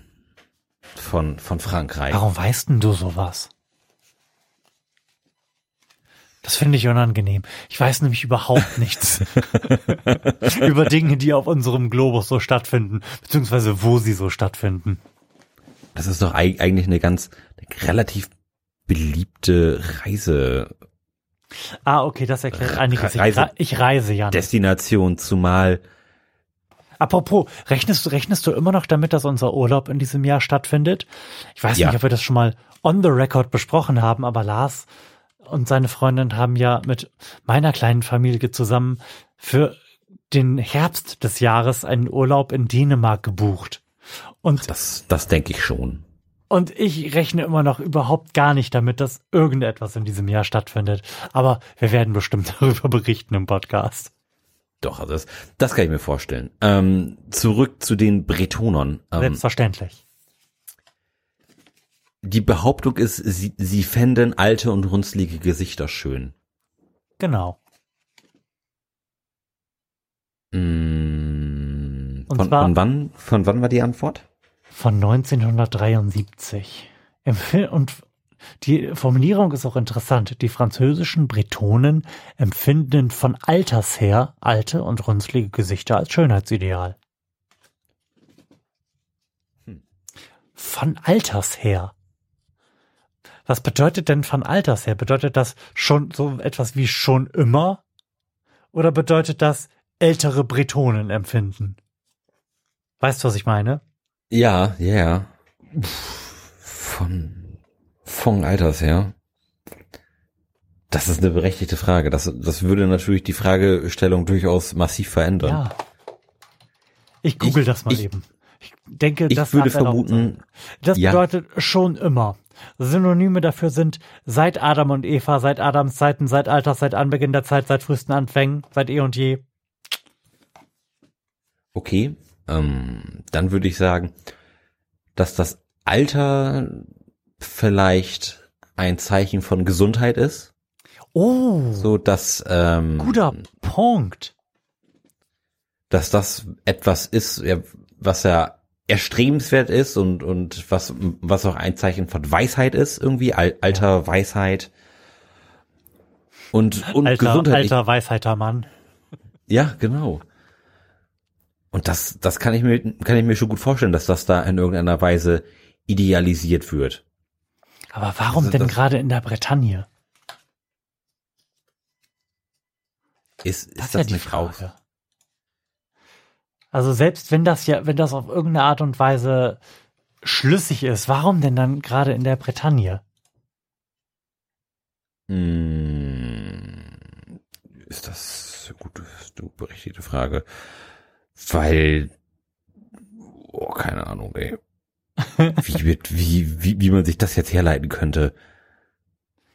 von, von Frankreich. Warum weißt denn du sowas? Das finde ich unangenehm. Ich weiß nämlich überhaupt nichts über Dinge, die auf unserem Globus so stattfinden, beziehungsweise wo sie so stattfinden. Das ist doch eig- eigentlich eine ganz eine relativ beliebte Reisedestination, Ah, okay, das erklärt einiges. Ich, Reise- rei- ich reise ja. Nicht. zumal Apropos, rechnest, du- rechnest du immer noch damit, dass unser Urlaub in diesem Jahr stattfindet? Ich weiß Ja. nicht, ob wir das schon mal on the record besprochen haben, aber Lars und seine Freundin haben ja mit meiner kleinen Familie zusammen für den Herbst des Jahres einen Urlaub in Dänemark gebucht. Und, das, das denke ich schon. und ich rechne immer noch überhaupt gar nicht damit, dass irgendetwas in diesem Jahr stattfindet. Aber wir werden bestimmt darüber berichten im Podcast. Doch, also das, das kann ich mir vorstellen. Ähm, zurück zu den Bretonern. Ähm, Selbstverständlich. die Behauptung ist, sie, sie fänden alte und runzlige Gesichter schön. Genau. Mm, Und von, zwar- von wann? Von wann war die Antwort? von 1973. Im Film und die Formulierung ist auch interessant. Die französischen Bretonen empfinden von alters her alte und runzlige Gesichter als Schönheitsideal. Von alters her. Was bedeutet denn von alters her? Bedeutet das schon so etwas wie schon immer? Oder bedeutet das ältere Bretonen empfinden? Weißt du, was ich meine? Ja, ja, ja. Von, von Alters her. Das ist eine berechtigte Frage. Das, das würde natürlich die Fragestellung durchaus massiv verändern. Ja. Ich google Ich- das mal ich- eben. Ich denke, ich das würde vermuten. Das ja. bedeutet schon immer. Synonyme dafür sind seit Adam und Eva, seit Adams Zeiten, seit Alters, seit Anbeginn der Zeit, seit frühesten Anfängen, seit eh und je. okay, ähm, dann würde ich sagen, dass das Alter vielleicht ein Zeichen von Gesundheit ist, Oh, so dass, ähm, guter Punkt. dass das etwas ist, was ja erstrebenswert ist und, und was, was auch ein Zeichen von Weisheit ist, irgendwie, Al Alter, Weisheit und, und Alter, Gesundheit. alter Weisheiter Mann. Ja, genau. Und das, das kann ich mir, kann ich mir schon gut vorstellen, dass das da in irgendeiner Weise idealisiert wird. Aber warum Also denn das- gerade in der Bretagne? Ist, ist Das das, ist ja die nicht? Frage. Also selbst wenn das ja, wenn das auf irgendeine Art und Weise schlüssig ist, warum denn dann gerade in der Bretagne? Hm, ist das gut, ist eine berechtigte Frage. Weil, oh, keine Ahnung, ey. Wie, wird, wie, wie, wie man sich das jetzt herleiten könnte.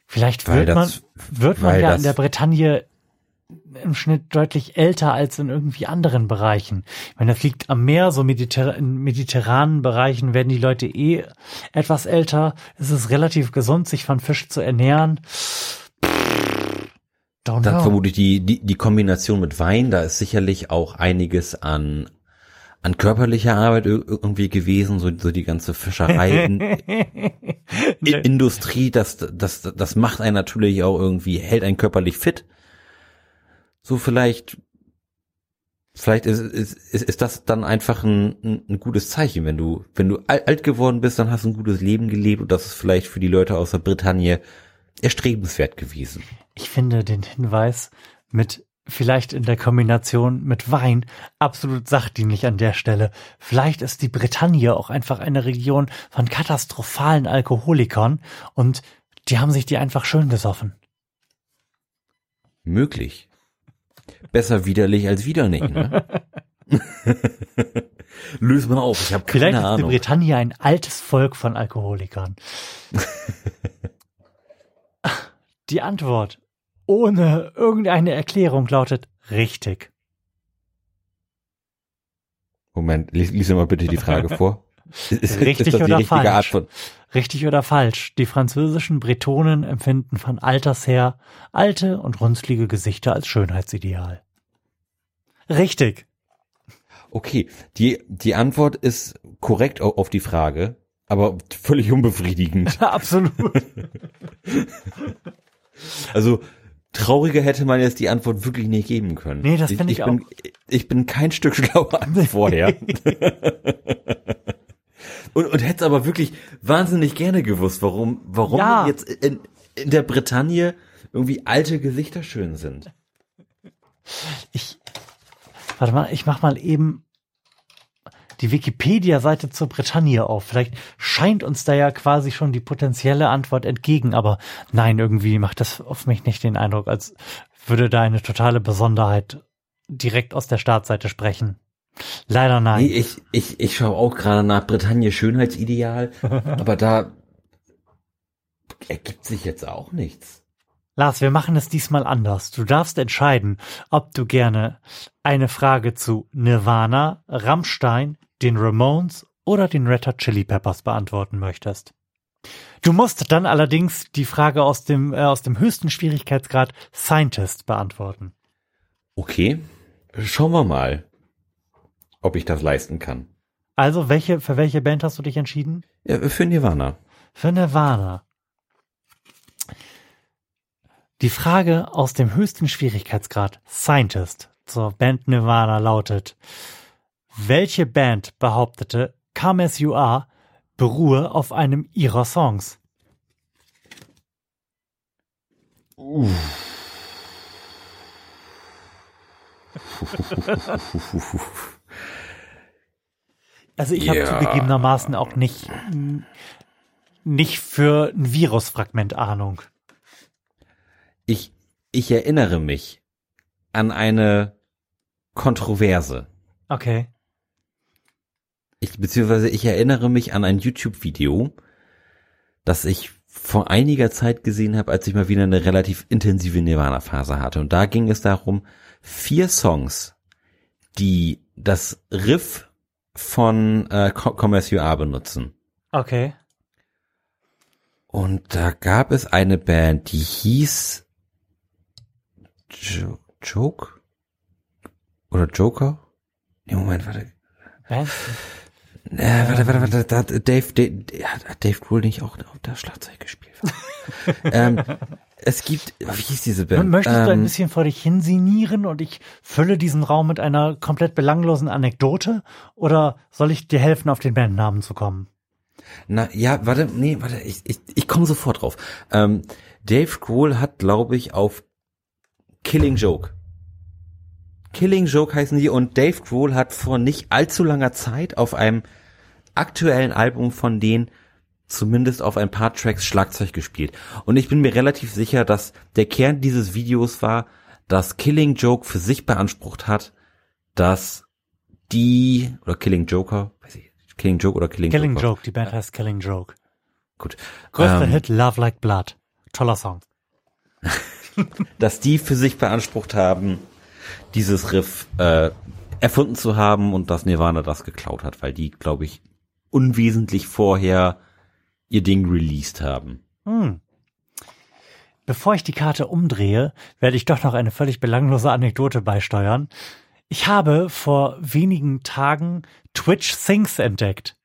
Vielleicht Weil wird man, das- wird man weil ja in der Bretagne im Schnitt deutlich älter als in irgendwie anderen Bereichen. Ich meine, das liegt am Meer, so mediter in mediterranen Bereichen werden die Leute eh etwas älter. Es ist relativ gesund, sich von Fisch zu ernähren. Don't Dann know. vermute ich die, die, die Kombination mit Wein, da ist sicherlich auch einiges an, an körperlicher Arbeit ir- irgendwie gewesen, so, so die ganze Fischerei, in, Industrie, das, das, das macht einen natürlich auch irgendwie, hält einen körperlich fit. So vielleicht, vielleicht ist, ist, ist, ist das dann einfach ein, ein, gutes Zeichen, wenn du, wenn du al- alt geworden bist, dann hast du ein gutes Leben gelebt und das ist vielleicht für die Leute aus der Bretagne erstrebenswert gewesen. Ich finde den Hinweis mit vielleicht in der Kombination mit Wein absolut sachdienlich an der Stelle. Vielleicht ist die Bretagne auch einfach eine Region von katastrophalen Alkoholikern und die haben sich die einfach schön gesoffen. Möglich. Besser widerlich als widerlich, ne? Löse mal auf, ich habe keine Vielleicht ist die Ahnung. Bretagne ein altes Volk von Alkoholikern. Die Antwort ohne irgendeine Erklärung lautet richtig. Moment, lies, lies mal bitte die Frage vor. Ist, richtig ist oder falsch? Richtig oder falsch? Die französischen Bretonen empfinden von alters her alte und runzlige Gesichter als Schönheitsideal. Richtig. Okay, die, die Antwort ist korrekt auf die Frage, aber völlig unbefriedigend. Absolut. also, trauriger hätte man jetzt die Antwort wirklich nicht geben können. Nee, das finde ich, ich, ich bin, auch. Ich bin kein Stück schlauer als vorher. und, und hätte aber wirklich wahnsinnig gerne gewusst, warum, warum Ja. jetzt in, in der Bretagne irgendwie alte Gesichter schön sind. ich, warte mal, ich mach mal eben die Wikipedia-Seite zur Bretagne auf. Vielleicht scheint uns da ja quasi schon die potenzielle Antwort entgegen, aber nein, irgendwie macht das auf mich nicht den Eindruck, als würde da eine totale Besonderheit direkt aus der Startseite sprechen. Leider nein. Nee, ich, ich, ich schaue auch gerade nach Bretagne Schönheitsideal, aber da ergibt sich jetzt auch nichts. Lars, wir machen es diesmal anders. Du darfst entscheiden, ob du gerne eine Frage zu Nirvana, Rammstein, den Ramones oder den Red Hot Chili Peppers beantworten möchtest. Du musst dann allerdings die Frage aus dem, äh, aus dem höchsten Schwierigkeitsgrad Scientist beantworten. Okay, schauen wir mal, ob ich das leisten kann. Also, welche, für welche Band hast du dich entschieden? Ja, für Nirvana. Für Nirvana. Die Frage aus dem höchsten Schwierigkeitsgrad Scientist zur Band Nirvana lautet, welche Band behauptete, Come As You Are beruhe auf einem ihrer Songs? Also ich habe Ja. zugegebenermaßen auch nicht, nicht für ein Virusfragment Ahnung. Ich, ich erinnere mich an eine Kontroverse. Okay. Ich, beziehungsweise ich erinnere mich an ein YouTube-Video, das ich vor einiger Zeit gesehen habe, als ich mal wieder eine relativ intensive Nirvana-Phase hatte. Und da ging es darum, vier Songs, die das Riff von äh, Are benutzen. Okay. Und da gab es eine Band, die hieß jo Joke? Oder Joker? Nee, Moment, warte. Band? Äh, warte, warte, warte, da hat Dave, Dave, hat Dave Grohl nicht auch auf der Schlagzeug gespielt? ähm, es gibt, wie hieß diese Band? Möchtest du ein Ähm, bisschen vor dich hinsinieren und ich fülle diesen Raum mit einer komplett belanglosen Anekdote? Oder soll ich dir helfen, auf den Bandnamen zu kommen? Na, ja, warte, nee, warte, ich, ich, ich komme sofort drauf. Ähm, Dave Grohl hat, glaube ich, auf Killing Joke. Killing Joke heißen die und Dave Grohl hat vor nicht allzu langer Zeit auf einem aktuellen Album von denen zumindest auf ein paar Tracks Schlagzeug gespielt. Und ich bin mir relativ sicher, dass der Kern dieses Videos war, dass Killing Joke für sich beansprucht hat, dass die, oder Killing Joker, weiß ich, Killing Joke oder Killing, Killing Joker. Joke, die Band heißt Killing Joke. Gut. Größter Ähm, Hit, Love Like Blood. Toller Song. dass die für sich beansprucht haben, dieses Riff äh, erfunden zu haben und dass Nirvana das geklaut hat, weil die, glaube ich, unwesentlich vorher ihr Ding released haben. Hm. Bevor ich die Karte umdrehe, werde ich doch noch eine völlig belanglose Anekdote beisteuern. Ich habe vor wenigen Tagen Twitch Sings entdeckt.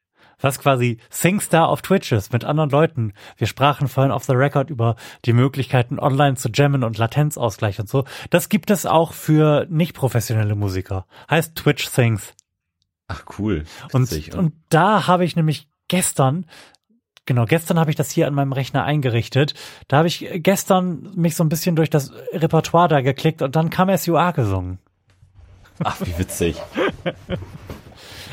Was quasi Singstar auf Twitch ist mit anderen Leuten. Wir sprachen vorhin off the record über die Möglichkeiten, online zu jammen und Latenzausgleich und so. Das gibt es auch für nicht professionelle Musiker. Heißt Twitch Sings. Ach cool. Und, und da habe ich nämlich gestern, genau, gestern habe ich das hier an meinem Rechner eingerichtet. Da habe ich gestern mich so ein bisschen durch das Repertoire da geklickt und dann kam SUA gesungen. Ach, wie witzig.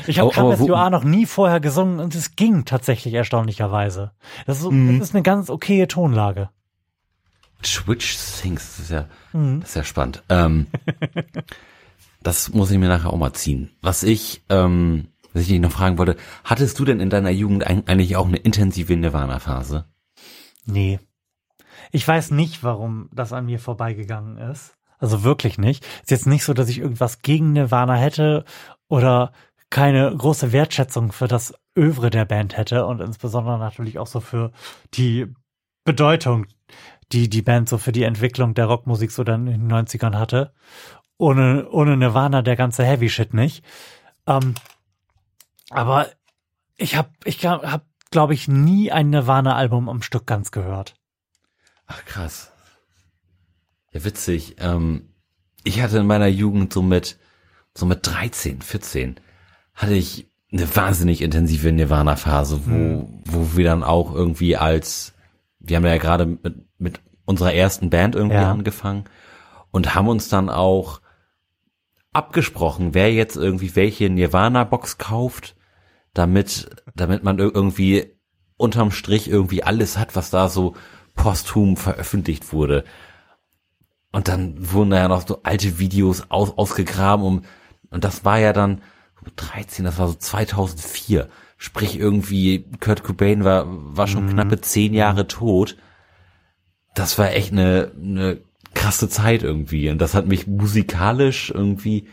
Ich habe Aber- aber wo- KSUA noch nie vorher gesungen und es ging tatsächlich erstaunlicherweise. Das ist, Mhm. das ist eine ganz okaye Tonlage. Twitch Sings, das ist ja, Mhm. das ist ja spannend. Ähm, das muss ich mir nachher auch mal ziehen. Was ich, ähm, was ich dich noch fragen wollte, hattest du denn in deiner Jugend eigentlich auch eine intensive Nirvana-Phase? Nee. Ich weiß nicht, warum das an mir vorbeigegangen ist. Also wirklich nicht. Ist jetzt nicht so, dass ich irgendwas gegen Nirvana hätte oder keine große Wertschätzung für das Övre der Band hätte und insbesondere natürlich auch so für die Bedeutung, die die Band so für die Entwicklung der Rockmusik so dann in den 90ern hatte. Ohne, ohne Nirvana der ganze Heavy Shit nicht. Ähm, aber ich habe, ich hab, glaube ich, nie ein Nirvana-Album am Stück ganz gehört. Ach krass. Ja, witzig. Ähm, ich hatte in meiner Jugend so mit, so mit 13, 14, hatte ich eine wahnsinnig intensive Nirvana-Phase, wo, mhm. wo wir dann auch irgendwie als, wir haben ja gerade mit, mit unserer ersten Band irgendwie ja. angefangen und haben uns dann auch abgesprochen, wer jetzt irgendwie welche Nirvana-Box kauft, damit, damit man irgendwie unterm Strich irgendwie alles hat, was da so posthum veröffentlicht wurde. Und dann wurden da ja noch so alte Videos aus, ausgegraben um, und das war ja dann 13, das war so 2004. Sprich irgendwie Kurt Cobain war, war schon mhm. knappe zehn Jahre tot. Das war echt eine, eine krasse Zeit irgendwie. Und das hat mich musikalisch irgendwie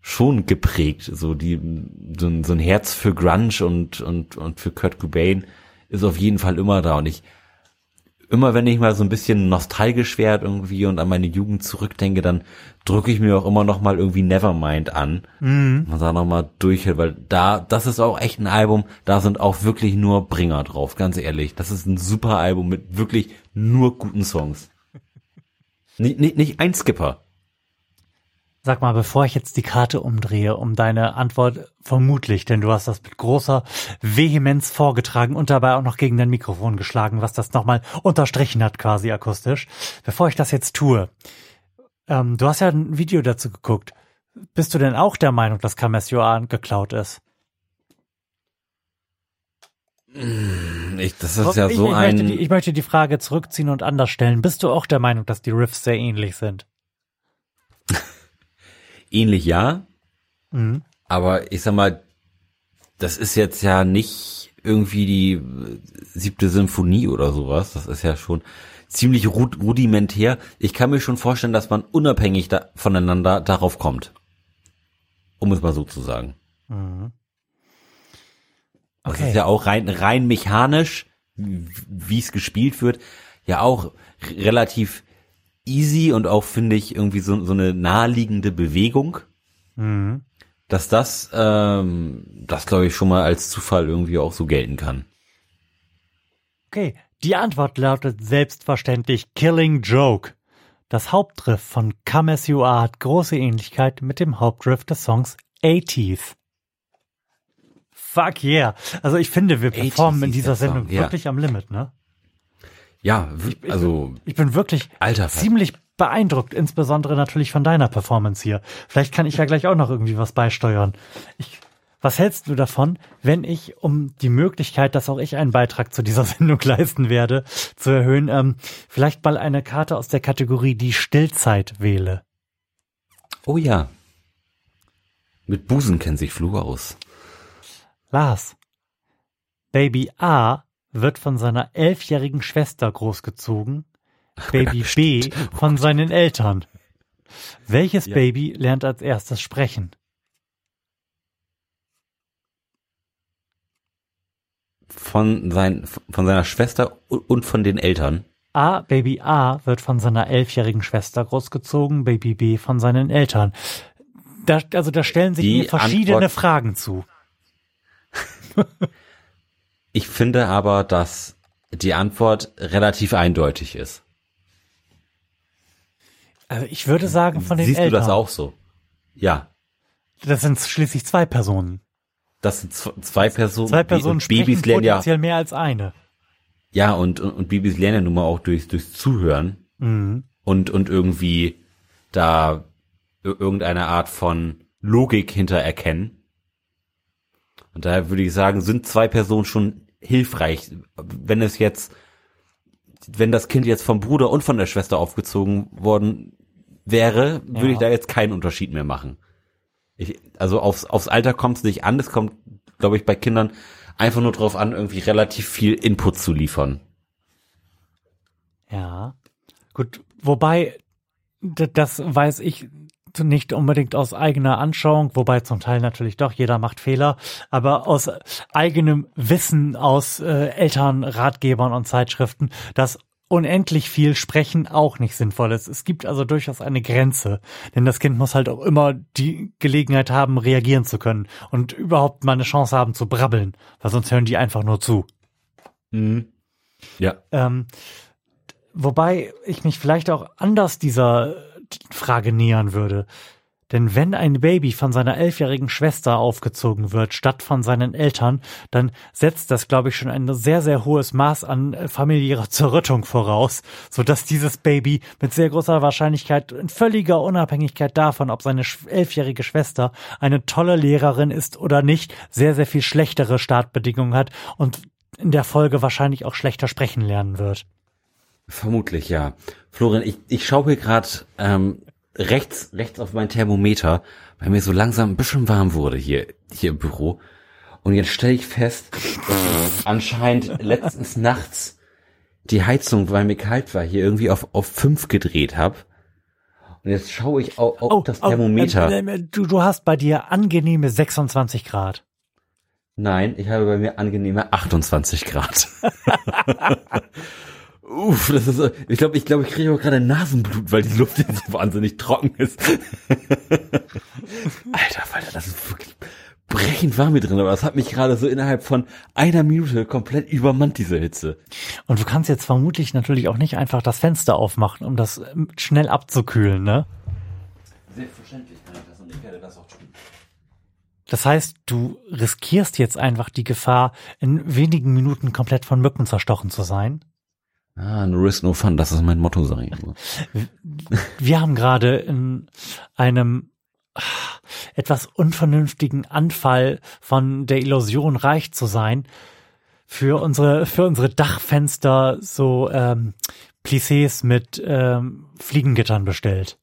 schon geprägt. So die, so ein, so ein Herz für Grunge und, und, und für Kurt Cobain ist auf jeden Fall immer da. Und ich, immer wenn ich mal so ein bisschen nostalgisch werde irgendwie und an meine Jugend zurückdenke, dann drücke ich mir auch immer noch mal irgendwie Nevermind an. Mhm. Man da noch mal durchhält, weil da, das ist auch echt ein Album, da sind auch wirklich nur Bringer drauf, ganz ehrlich. Das ist ein super Album mit wirklich nur guten Songs. nicht, nicht, nicht ein Skipper. Sag mal, bevor ich jetzt die Karte umdrehe, um deine Antwort vermutlich, denn du hast das mit großer Vehemenz vorgetragen und dabei auch noch gegen dein Mikrofon geschlagen, was das nochmal unterstrichen hat, quasi akustisch. Bevor ich das jetzt tue, ähm, du hast ja ein Video dazu geguckt. Bist du denn auch der Meinung, dass Kames Joan geklaut ist? Ich, das ist ja so ich ein. Möchte die, ich möchte die Frage zurückziehen und anders stellen. Bist du auch der Meinung, dass die Riffs sehr ähnlich sind? Ähnlich ja. Mhm. Aber ich sag mal, das ist jetzt ja nicht irgendwie die siebte Symphonie oder sowas. Das ist ja schon ziemlich rudimentär. Ich kann mir schon vorstellen, dass man unabhängig da voneinander darauf kommt. Um es mal so zu sagen. Mhm. Okay. Das ist ja auch rein, rein mechanisch, wie es gespielt wird, ja auch relativ easy und auch, finde ich, irgendwie so, so eine naheliegende Bewegung. Mhm. Dass das, ähm, das glaube ich schon mal als Zufall irgendwie auch so gelten kann. Okay, die Antwort lautet selbstverständlich Killing Joke. Das Hauptriff von Come As You Are hat große Ähnlichkeit mit dem Hauptriff des Songs 80th. Fuck yeah. Also ich finde, wir performen in dieser Sendung Song, ja. wirklich am Limit, ne? Ja, ich, also ich bin wirklich Alter, ziemlich beeindruckt, insbesondere natürlich von deiner Performance hier. Vielleicht kann ich ja gleich auch noch irgendwie was beisteuern. Ich, was hältst du davon, wenn ich, um die Möglichkeit, dass auch ich einen Beitrag zu dieser Sendung leisten werde, zu erhöhen, ähm, vielleicht mal eine Karte aus der Kategorie die Stillzeit wähle? Oh ja. Mit Busen kennt sich Flu aus. Lars. Baby A wird von seiner elfjährigen Schwester großgezogen, Baby B von seinen Eltern. Welches ja. Baby lernt als erstes sprechen? Von, sein, von seiner Schwester und von den Eltern. A, Baby A wird von seiner elfjährigen Schwester großgezogen, Baby B von seinen Eltern. Da, also da stellen sich mir verschiedene Antwort Fragen zu. Ich finde aber, dass die Antwort relativ eindeutig ist. Also ich würde sagen von den Siehst Eltern. du das auch so? Ja. Das sind schließlich zwei Personen. Das sind zwei Personen. Zwei Personen und Babys lernen ja mehr als eine. Ja, und, und, und Babys lernen ja nun mal auch durch, durchs Zuhören. Mhm. Und, und irgendwie da irgendeine Art von Logik hinter erkennen. Und daher würde ich sagen, sind zwei Personen schon hilfreich. Wenn es jetzt, wenn das Kind jetzt vom Bruder und von der Schwester aufgezogen worden wäre, würde ja. ich da jetzt keinen Unterschied mehr machen. Ich, also aufs, aufs Alter kommt es nicht an. Es kommt, glaube ich, bei Kindern einfach nur drauf an, irgendwie relativ viel Input zu liefern. Ja. Gut, wobei, das weiß ich nicht unbedingt aus eigener Anschauung, wobei zum Teil natürlich doch, jeder macht Fehler, aber aus eigenem Wissen aus äh, Elternratgebern und Zeitschriften, dass unendlich viel Sprechen auch nicht sinnvoll ist. Es gibt also durchaus eine Grenze, denn das Kind muss halt auch immer die Gelegenheit haben, reagieren zu können und überhaupt mal eine Chance haben zu brabbeln, weil sonst hören die einfach nur zu. Mhm. Ja. Ähm, wobei ich mich vielleicht auch anders dieser Frage nähern würde. Denn wenn ein Baby von seiner elfjährigen Schwester aufgezogen wird, statt von seinen Eltern, dann setzt das, glaube ich, schon ein sehr, sehr hohes Maß an äh, familiärer Zerrüttung voraus, so dass dieses Baby mit sehr großer Wahrscheinlichkeit in völliger Unabhängigkeit davon, ob seine elfjährige Schwester eine tolle Lehrerin ist oder nicht, sehr, sehr viel schlechtere Startbedingungen hat und in der Folge wahrscheinlich auch schlechter sprechen lernen wird. Vermutlich, ja. Florian, ich, ich schaue hier gerade ähm, rechts, rechts auf mein Thermometer, weil mir so langsam ein bisschen warm wurde hier, hier im Büro. Und jetzt stelle ich fest, anscheinend letztens nachts die Heizung, weil mir kalt war, hier irgendwie auf, auf fünf gedreht habe. Und jetzt schaue ich auf, auf oh, das Thermometer. Oh, äh, du, du hast bei dir angenehme 26 Grad. Nein, ich habe bei mir angenehme 28 Grad. Uff, das ist, ich glaube, ich glaube, ich kriege auch gerade Nasenblut, weil die Luft jetzt so wahnsinnig trocken ist. Alter, Alter, das ist wirklich brechend warm hier drin, aber das hat mich gerade so innerhalb von einer Minute komplett übermannt, diese Hitze. Und du kannst jetzt vermutlich natürlich auch nicht einfach das Fenster aufmachen, um das ähm, schnell abzukühlen, ne? Selbstverständlich kann ich das und ich werde das auch tun. Das heißt, du riskierst jetzt einfach die Gefahr, in wenigen Minuten komplett von Mücken zerstochen zu sein? Ah, no risk, no fun, das ist mein Motto, sag ich immer. Wir haben gerade in einem etwas unvernünftigen Anfall von der Illusion reich zu sein für unsere für unsere Dachfenster so ähm, Plissés mit ähm, Fliegengittern bestellt.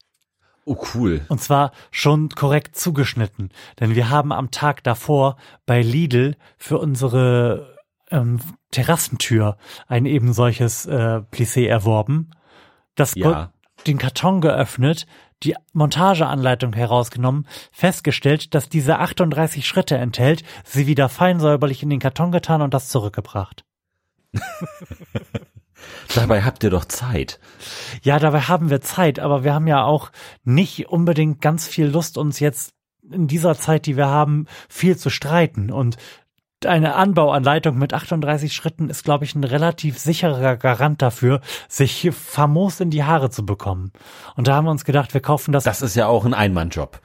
Oh cool. Und zwar schon korrekt zugeschnitten, denn wir haben am Tag davor bei Lidl für unsere ähm, Terrassentür ein eben solches äh, Plissé erworben, das ja. den Karton geöffnet, die Montageanleitung herausgenommen, festgestellt, dass diese 38 Schritte enthält, sie wieder fein säuberlich in den Karton getan und das zurückgebracht. dabei habt ihr doch Zeit. Ja, dabei haben wir Zeit, aber wir haben ja auch nicht unbedingt ganz viel Lust, uns jetzt in dieser Zeit, die wir haben, viel zu streiten. Und eine Anbauanleitung mit 38 Schritten ist, glaube ich, ein relativ sicherer Garant dafür, sich famos in die Haare zu bekommen. Und da haben wir uns gedacht, wir kaufen das. Das ist ja auch ein Einmannjob.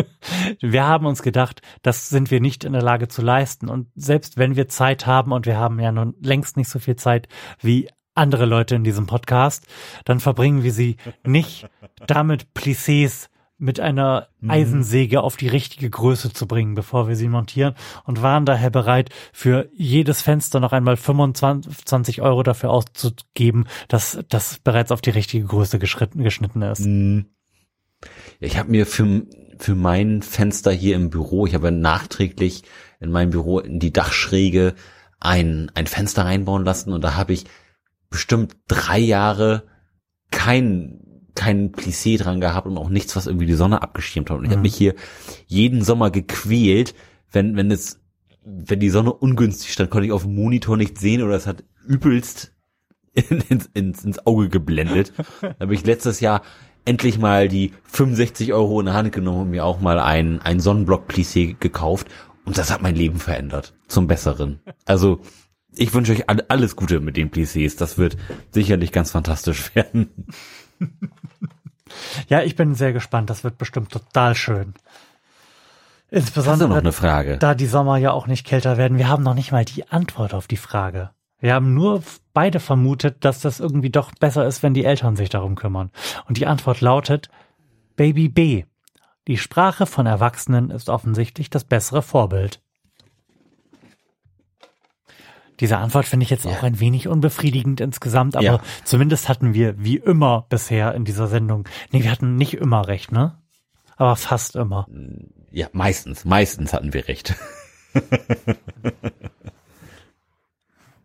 wir haben uns gedacht, das sind wir nicht in der Lage zu leisten. Und selbst wenn wir Zeit haben, und wir haben ja nun längst nicht so viel Zeit wie andere Leute in diesem Podcast, dann verbringen wir sie nicht damit Plissés mit einer mhm. Eisensäge auf die richtige Größe zu bringen, bevor wir sie montieren und waren daher bereit, für jedes Fenster noch einmal 25 Euro dafür auszugeben, dass das bereits auf die richtige Größe geschnitten ist. Mhm. Ich habe mir für, für mein Fenster hier im Büro, ich habe nachträglich in meinem Büro in die Dachschräge ein, ein Fenster reinbauen lassen und da habe ich bestimmt drei Jahre kein kein Plissé dran gehabt und auch nichts, was irgendwie die Sonne abgeschirmt hat. Und ich mhm. habe mich hier jeden Sommer gequält, wenn, wenn es, wenn die Sonne ungünstig stand, konnte ich auf dem Monitor nicht sehen oder es hat übelst ins, ins, ins Auge geblendet. da habe ich letztes Jahr endlich mal die 65 Euro in der Hand genommen und mir auch mal ein, ein Sonnenblock-Plissé gekauft. Und das hat mein Leben verändert. Zum Besseren. Also, ich wünsche euch alles Gute mit den Plissés. Das wird sicherlich ganz fantastisch werden ja, ich bin sehr gespannt. Das wird bestimmt total schön. Insbesondere noch eine Frage. da die Sommer ja auch nicht kälter werden. Wir haben noch nicht mal die Antwort auf die Frage. Wir haben nur beide vermutet, dass das irgendwie doch besser ist, wenn die Eltern sich darum kümmern. Und die Antwort lautet Baby B. Die Sprache von Erwachsenen ist offensichtlich das bessere Vorbild. Diese Antwort finde ich jetzt ja. auch ein wenig unbefriedigend insgesamt, aber ja. zumindest hatten wir wie immer bisher in dieser Sendung, nee, wir hatten nicht immer recht, ne? Aber fast immer. Ja, meistens, meistens hatten wir recht.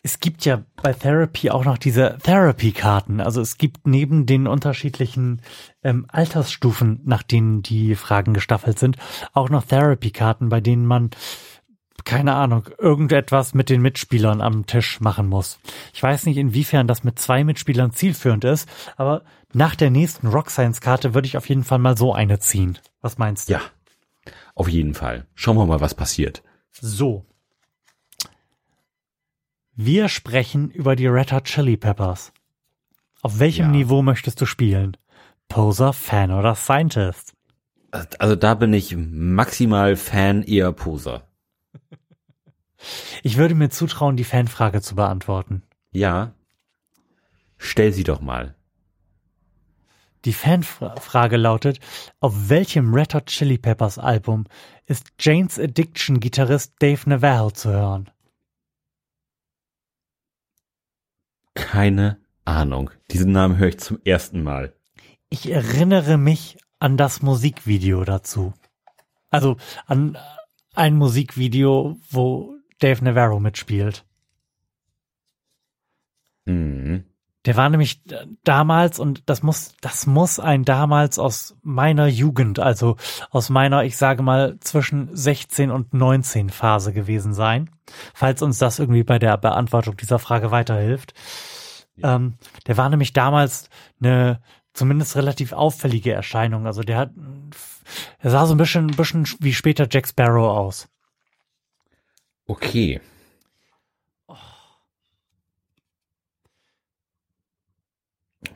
es gibt ja bei Therapy auch noch diese Therapy-Karten. Also es gibt neben den unterschiedlichen ähm, Altersstufen, nach denen die Fragen gestaffelt sind, auch noch Therapy-Karten, bei denen man keine Ahnung, irgendetwas mit den Mitspielern am Tisch machen muss. Ich weiß nicht, inwiefern das mit zwei Mitspielern zielführend ist, aber nach der nächsten Rock Science Karte würde ich auf jeden Fall mal so eine ziehen. Was meinst du? Ja, auf jeden Fall. Schauen wir mal, was passiert. So. Wir sprechen über die Red Hot Chili Peppers. Auf welchem Ja. Niveau möchtest du spielen? Poser, Fan oder Scientist? Also da bin ich maximal Fan, eher Poser. Ich würde mir zutrauen, die Fanfrage zu beantworten. Ja. Stell sie doch mal. Die Fanfrage lautet, auf welchem Red Hot Chili Peppers Album ist Jane's Addiction Gitarrist Dave Navarro zu hören? Keine Ahnung. Diesen Namen höre ich zum ersten Mal. Ich erinnere mich an das Musikvideo dazu. Also an ein Musikvideo, wo Dave Navarro mitspielt. Mhm. Der war nämlich damals und das muss, das muss ein damals aus meiner Jugend, also aus meiner, ich sage mal, zwischen 16 und 19 Phase gewesen sein. Falls uns das irgendwie bei der Beantwortung dieser Frage weiterhilft. Ähm, der war nämlich damals eine zumindest relativ auffällige Erscheinung. Also der hat, er sah so ein bisschen, ein bisschen wie später Jack Sparrow aus. Okay.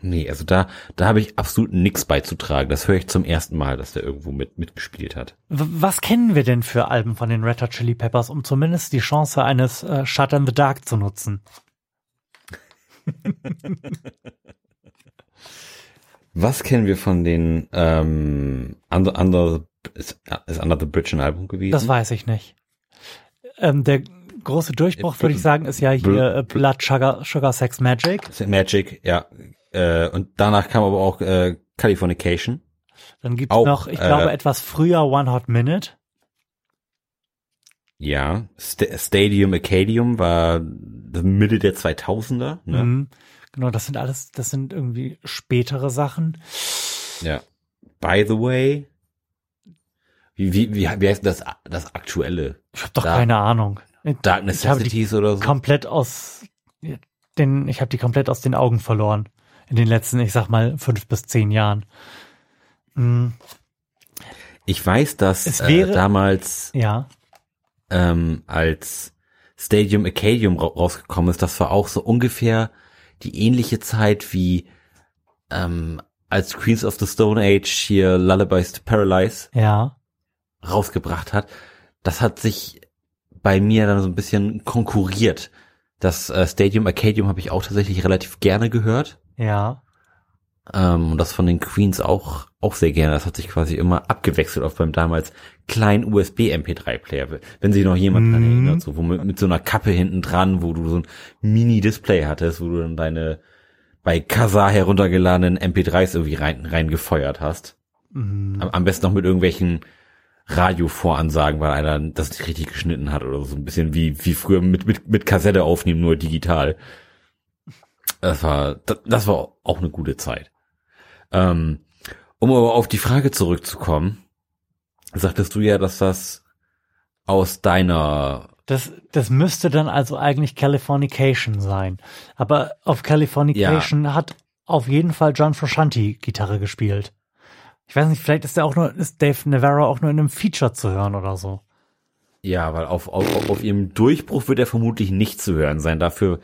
Nee, also da, da habe ich absolut nichts beizutragen. Das höre ich zum ersten Mal, dass der irgendwo mit, mitgespielt hat. Was kennen wir denn für Alben von den Red Hot Chili Peppers, um zumindest die Chance eines äh, Shut in the Dark zu nutzen? Was kennen wir von den ähm, Under, Under ist, ist Under the Bridge ein Album gewesen? Das weiß ich nicht. Ähm, der große Durchbruch, würde ich sagen, ist ja hier äh, Blood Sugar, Sugar Sex Magic. Magic, ja. Äh, und danach kam aber auch äh, Californication. Dann gibt's Auch, noch, ich äh, glaube, etwas früher One Hot Minute. Ja. St Stadium Acadium war Mitte der 2000er. Ne? Mhm. Genau, das sind alles, das sind irgendwie spätere Sachen. Ja. By the way. Wie, wie, wie, wie heißt das, das aktuelle? Ich habe doch Da- keine Ahnung. Dark Necessities oder so? komplett aus den, ich habe die komplett aus den Augen verloren. In den letzten, ich sag mal, fünf bis zehn Jahren. Mhm. Ich weiß, dass Es äh, wäre- damals Ja. ähm, als Stadium Acadium ra rausgekommen ist, das war auch so ungefähr die ähnliche Zeit wie ähm, als Queens of the Stone Age hier Lullabies to Paralyze Ja. Rausgebracht hat. Das hat sich bei mir dann so ein bisschen konkurriert. Das äh, Stadium Acadium habe ich auch tatsächlich relativ gerne gehört. Ja. Ähm, und das von den Queens auch, auch sehr gerne. Das hat sich quasi immer abgewechselt auf beim damals kleinen USB-MP3-Player. Wenn sich noch jemand dran Mhm. erinnert, so, wo mit, mit so einer Kappe hinten dran, wo du so ein Mini-Display hattest, wo du dann deine bei Kazaa heruntergeladenen MP3s irgendwie rein, reingefeuert hast. Mhm. Am, am besten noch mit irgendwelchen Radiovoransagen, weil einer das nicht richtig geschnitten hat oder so ein bisschen wie, wie früher mit, mit, mit Kassette aufnehmen, nur digital. Das war, das, das war auch eine gute Zeit. Ähm, um aber auf die Frage zurückzukommen, sagtest du ja, dass das aus deiner, Das, das müsste dann also eigentlich Californication sein. Aber auf Californication hat auf jeden Fall John Frusciante Gitarre gespielt. Ich weiß nicht, vielleicht ist er auch nur, ist Dave Navarro auch nur in einem Feature zu hören oder so. ja, weil auf, auf, auf ihrem Durchbruch wird er vermutlich nicht zu hören sein. Dafür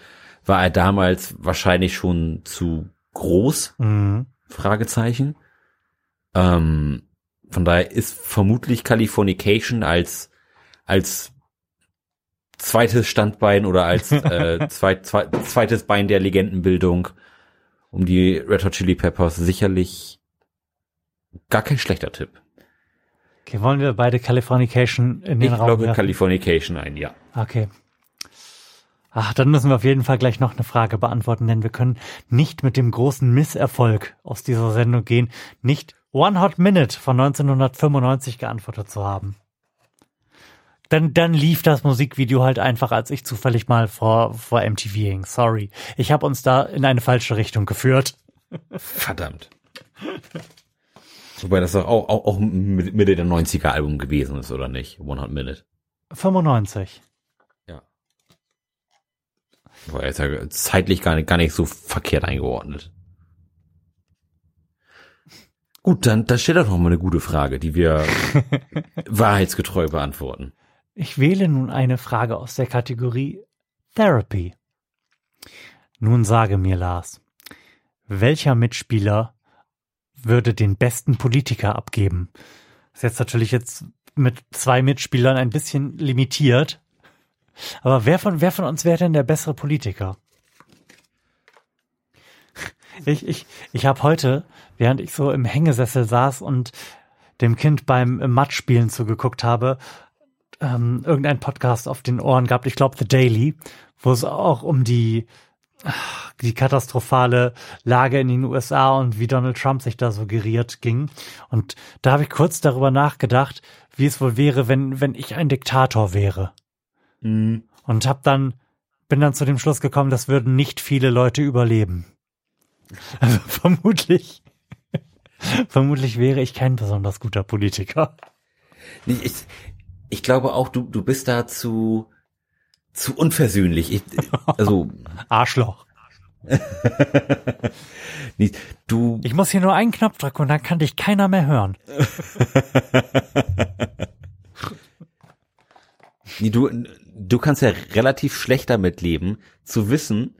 war er damals wahrscheinlich schon zu groß. Mhm. Fragezeichen. Ähm, von daher ist vermutlich Californication als als zweites Standbein oder als äh, zweit, zweit, zweites Bein der Legendenbildung um die Red Hot Chili Peppers sicherlich gar kein schlechter Tipp. Okay, wollen wir beide Californication in den Ich Raum glaube werfen? Californication ein, ja. Okay. Ach, dann müssen wir auf jeden Fall gleich noch eine Frage beantworten, denn wir können nicht mit dem großen Misserfolg aus dieser Sendung gehen, nicht One Hot Minute von 1995 geantwortet zu haben. dann, dann lief das Musikvideo halt einfach, als ich zufällig mal vor, vor MTV hing. Sorry. Ich habe uns da in eine falsche Richtung geführt. Verdammt. Wobei das doch auch, auch, auch Mitte der 90er Album gewesen ist, oder nicht? 100 Minute. 95. Ja. War jetzt ja zeitlich gar nicht, gar nicht so verkehrt eingeordnet. Gut, dann, dann stell doch noch mal eine gute Frage, die wir wahrheitsgetreu beantworten. Ich wähle nun eine Frage aus der Kategorie Therapy. Nun sage mir, Lars, welcher Mitspieler würde den besten Politiker abgeben? Das ist jetzt natürlich jetzt mit zwei Mitspielern ein bisschen limitiert. Aber wer von, wer von uns wäre denn der bessere Politiker? Ich, ich, ich habe heute, während ich so im Hängesessel saß und dem Kind beim Matschspielen zugeguckt habe, ähm, irgendein Podcast auf den Ohren gehabt, ich glaube The Daily, wo es auch um die die katastrophale Lage in den USA und wie Donald Trump sich da so geriert ging. Und da habe ich kurz darüber nachgedacht, wie es wohl wäre, wenn, wenn ich ein Diktator wäre. Mhm. Und hab dann, bin dann zu dem Schluss gekommen, das würden nicht viele Leute überleben. Also vermutlich, vermutlich wäre ich kein besonders guter Politiker. Ich, ich glaube auch, du, du bist da zu, unversöhnlich. Ich, also Arschloch. du. Ich muss hier nur einen Knopf drücken und dann kann dich keiner mehr hören. du, du kannst ja relativ schlecht damit leben, zu wissen,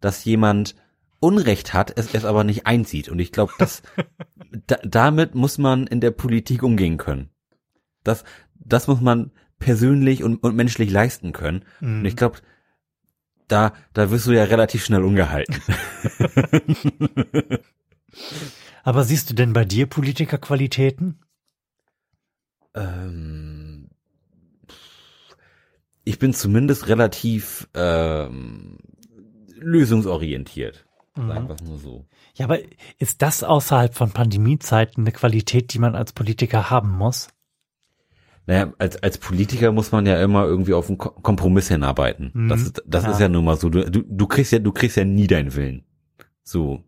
dass jemand Unrecht hat, es, es aber nicht einsieht. Und ich glaube, dass da, damit muss man in der Politik umgehen können. Das, das muss man persönlich und, und menschlich leisten können. Mhm. Und ich glaube, da, da wirst du ja relativ schnell ungehalten. Aber siehst du denn bei dir Politikerqualitäten? Ähm, ich bin zumindest relativ ähm, lösungsorientiert. Mhm. Sagen wir es nur so. Ja, aber ist das außerhalb von Pandemiezeiten eine Qualität, die man als Politiker haben muss? Naja, als, als Politiker muss man ja immer irgendwie auf einen Kompromiss hinarbeiten. Mhm. Das, ist, das ja. ist ja nun mal so. Du, du, du kriegst ja, du kriegst ja nie deinen Willen. So.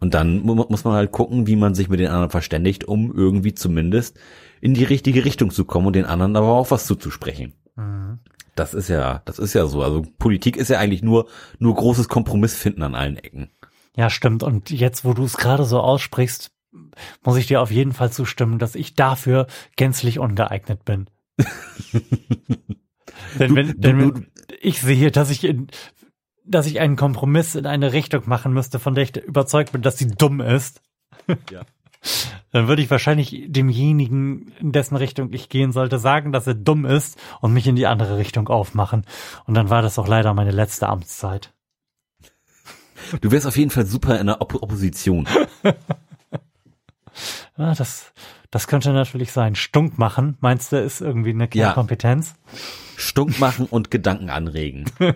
Und dann muss man halt gucken, wie man sich mit den anderen verständigt, um irgendwie zumindest in die richtige Richtung zu kommen und den anderen aber auch was zuzusprechen. Mhm. Das ist ja, das ist ja so. Also Politik ist ja eigentlich nur, nur großes Kompromiss finden an allen Ecken. Ja, stimmt. Und jetzt, wo du es gerade so aussprichst, muss ich dir auf jeden Fall zustimmen, dass ich dafür gänzlich ungeeignet bin. denn wenn, denn wenn ich sehe, dass ich in, dass ich einen Kompromiss in eine Richtung machen müsste, von der ich überzeugt bin, dass sie dumm ist, ja. dann würde ich wahrscheinlich demjenigen, in dessen Richtung ich gehen sollte, sagen, dass er dumm ist und mich in die andere Richtung aufmachen. Und dann war das auch leider meine letzte Amtszeit. Du wärst auf jeden Fall super in der Opp Opposition. Ja, das, das könnte natürlich sein. Stunk machen, meinst du, ist irgendwie eine Kernkompetenz? Ja. Stunk machen und Gedanken anregen.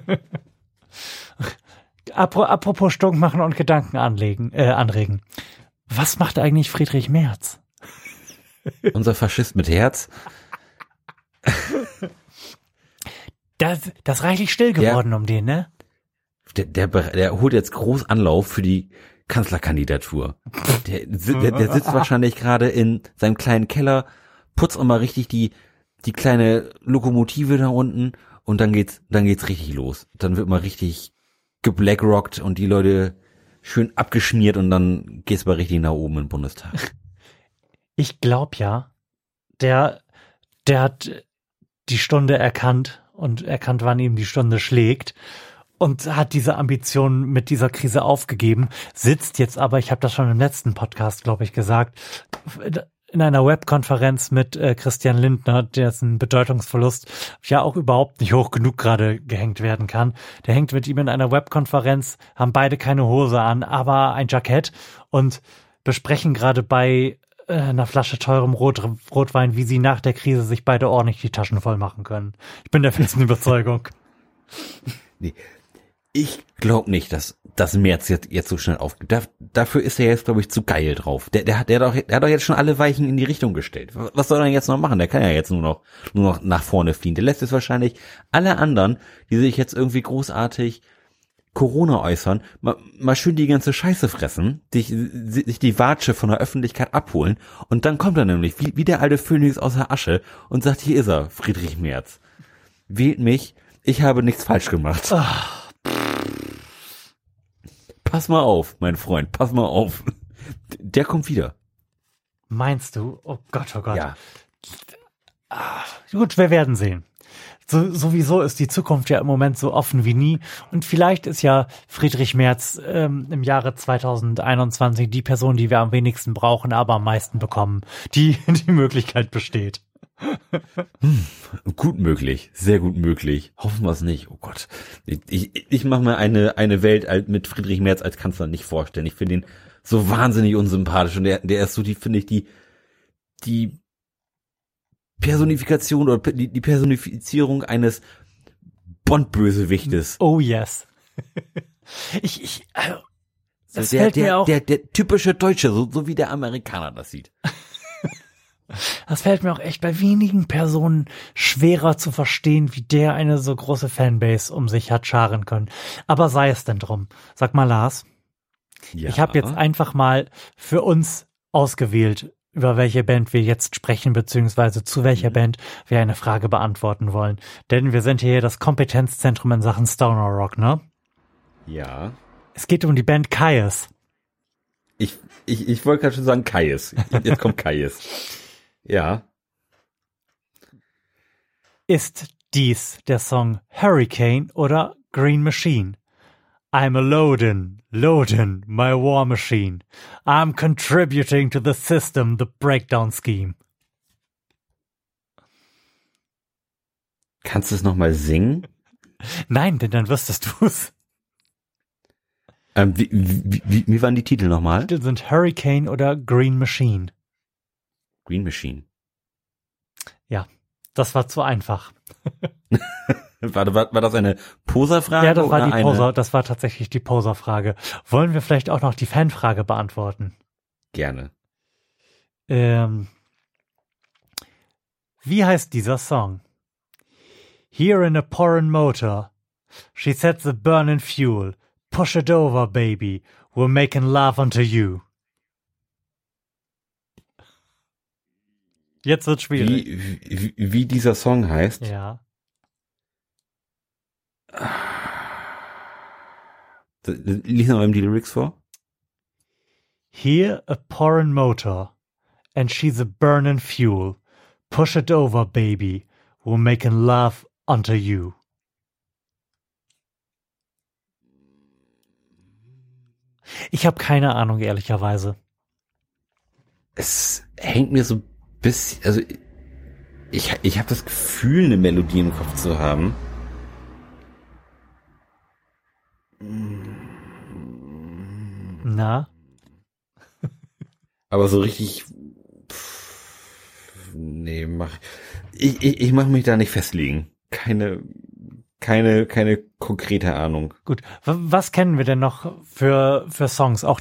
Apropos Stunk machen und Gedanken anlegen, äh, anregen. Was macht eigentlich Friedrich Merz? Unser Faschist mit Herz. Das, das ist reichlich still geworden der, um den, ne? Der, der, der holt jetzt groß Anlauf für die Kanzlerkandidatur. Der, der, der sitzt wahrscheinlich gerade in seinem kleinen Keller, putzt mal richtig die, die kleine Lokomotive da unten und dann geht's, dann geht's richtig los. Dann wird mal richtig geblackrockt und die Leute schön abgeschmiert und dann geht's mal richtig nach oben im Bundestag. Ich glaub ja, der, der hat die Stunde erkannt und erkannt, wann ihm die Stunde schlägt und hat diese Ambition mit dieser Krise aufgegeben, sitzt jetzt aber, ich habe das schon im letzten Podcast, glaube ich, gesagt, in einer Webkonferenz mit äh, Christian Lindner, dessen Bedeutungsverlust ja auch überhaupt nicht hoch genug gerade gehängt werden kann. Der hängt mit ihm in einer Webkonferenz, haben beide keine Hose an, aber ein Jackett und besprechen gerade bei äh, einer Flasche teurem Rot Rotwein, wie sie nach der Krise sich beide ordentlich die Taschen voll machen können. Ich bin der festen Überzeugung. Nee, ich glaube nicht, dass, dass Merz jetzt, jetzt so schnell aufgibt. Da, dafür ist er jetzt, glaube ich, zu geil drauf. Der, der, hat, der, hat doch, der hat doch jetzt schon alle Weichen in die Richtung gestellt. Was soll er jetzt noch machen? Der kann ja jetzt nur noch, nur noch nach vorne fliehen. Der lässt es wahrscheinlich alle anderen, die sich jetzt irgendwie großartig Corona äußern, mal, mal schön die ganze Scheiße fressen, sich, sich die Watsche von der Öffentlichkeit abholen und dann kommt er nämlich, wie, wie der alte Phönix aus der Asche und sagt, hier ist er, Friedrich Merz. Wählt mich, ich habe nichts falsch gemacht. Ach, Pass mal auf, mein Freund, pass mal auf. Der kommt wieder. meinst du? Oh Gott, oh Gott. Ja. Gut, wir werden sehen. So, sowieso ist die Zukunft ja im Moment so offen wie nie. Und vielleicht ist ja Friedrich Merz ähm, im Jahre 2021 die Person, die wir am wenigsten brauchen, aber am meisten bekommen, die die Möglichkeit besteht. Gut möglich, sehr gut möglich. Hoffen wir es nicht. Oh Gott. Ich, ich, ich mache mir eine, eine Welt mit Friedrich Merz als Kanzler nicht vorstellen. Ich finde ihn so wahnsinnig unsympathisch und der, der ist so die, finde ich, die, die Personifikation oder die, die Personifizierung eines Bond-Bösewichtes. Oh yes. ich, ich, also, das der, fällt der, mir auch, der, der typische Deutsche, so, so wie der Amerikaner das sieht. Das fällt mir auch echt bei wenigen Personen schwerer zu verstehen, wie der eine so große Fanbase um sich hat scharen können. Aber sei es denn drum. Sag mal, Lars. Ja. Ich habe jetzt einfach mal für uns ausgewählt, über welche Band wir jetzt sprechen, beziehungsweise zu welcher Band wir eine Frage beantworten wollen. Denn wir sind hier das Kompetenzzentrum in Sachen Stoner Rock, ne? Ja. Es geht um die Band Kaius. Ich, ich, ich wollte gerade schon sagen Kaius. Jetzt kommt Kaius. Ja. Ist dies der Song Hurricane oder Green Machine? I'm a loadin', loadin' my war machine. I'm contributing to the system, the breakdown scheme. Kannst du es nochmal singen? Nein, denn dann wüsstest du's. Ähm, wie, wie, wie, wie waren die Titel nochmal? Titel sind Hurricane oder Green Machine. Green Machine. Das war zu einfach. War, war, war das eine Poserfrage? Ja, das war die eine- Poser, das war tatsächlich die Poser-Frage. Wollen wir vielleicht auch noch die Fanfrage beantworten? Gerne. Ähm, wie heißt dieser Song? Here in a pouring motor, she sets the burning fuel. Push it over, baby. We're making love unto you. Jetzt wird schwierig. Wie, wie, wie dieser Song heißt? Ja. Lies noch mal die Lyrics vor. Here a pouring motor, and she's a burning fuel. Push it over, baby. We're making love unto you. Ich habe keine Ahnung, ehrlicherweise. Es hängt mir so bisschen, also ich, ich habe das Gefühl, eine Melodie im Kopf zu haben. Na? Aber so richtig. Pff, nee, mach. Ich, ich, ich mach mich da nicht festlegen. Keine, keine, keine konkrete Ahnung. Gut. Was kennen wir denn noch für, für Songs? Auch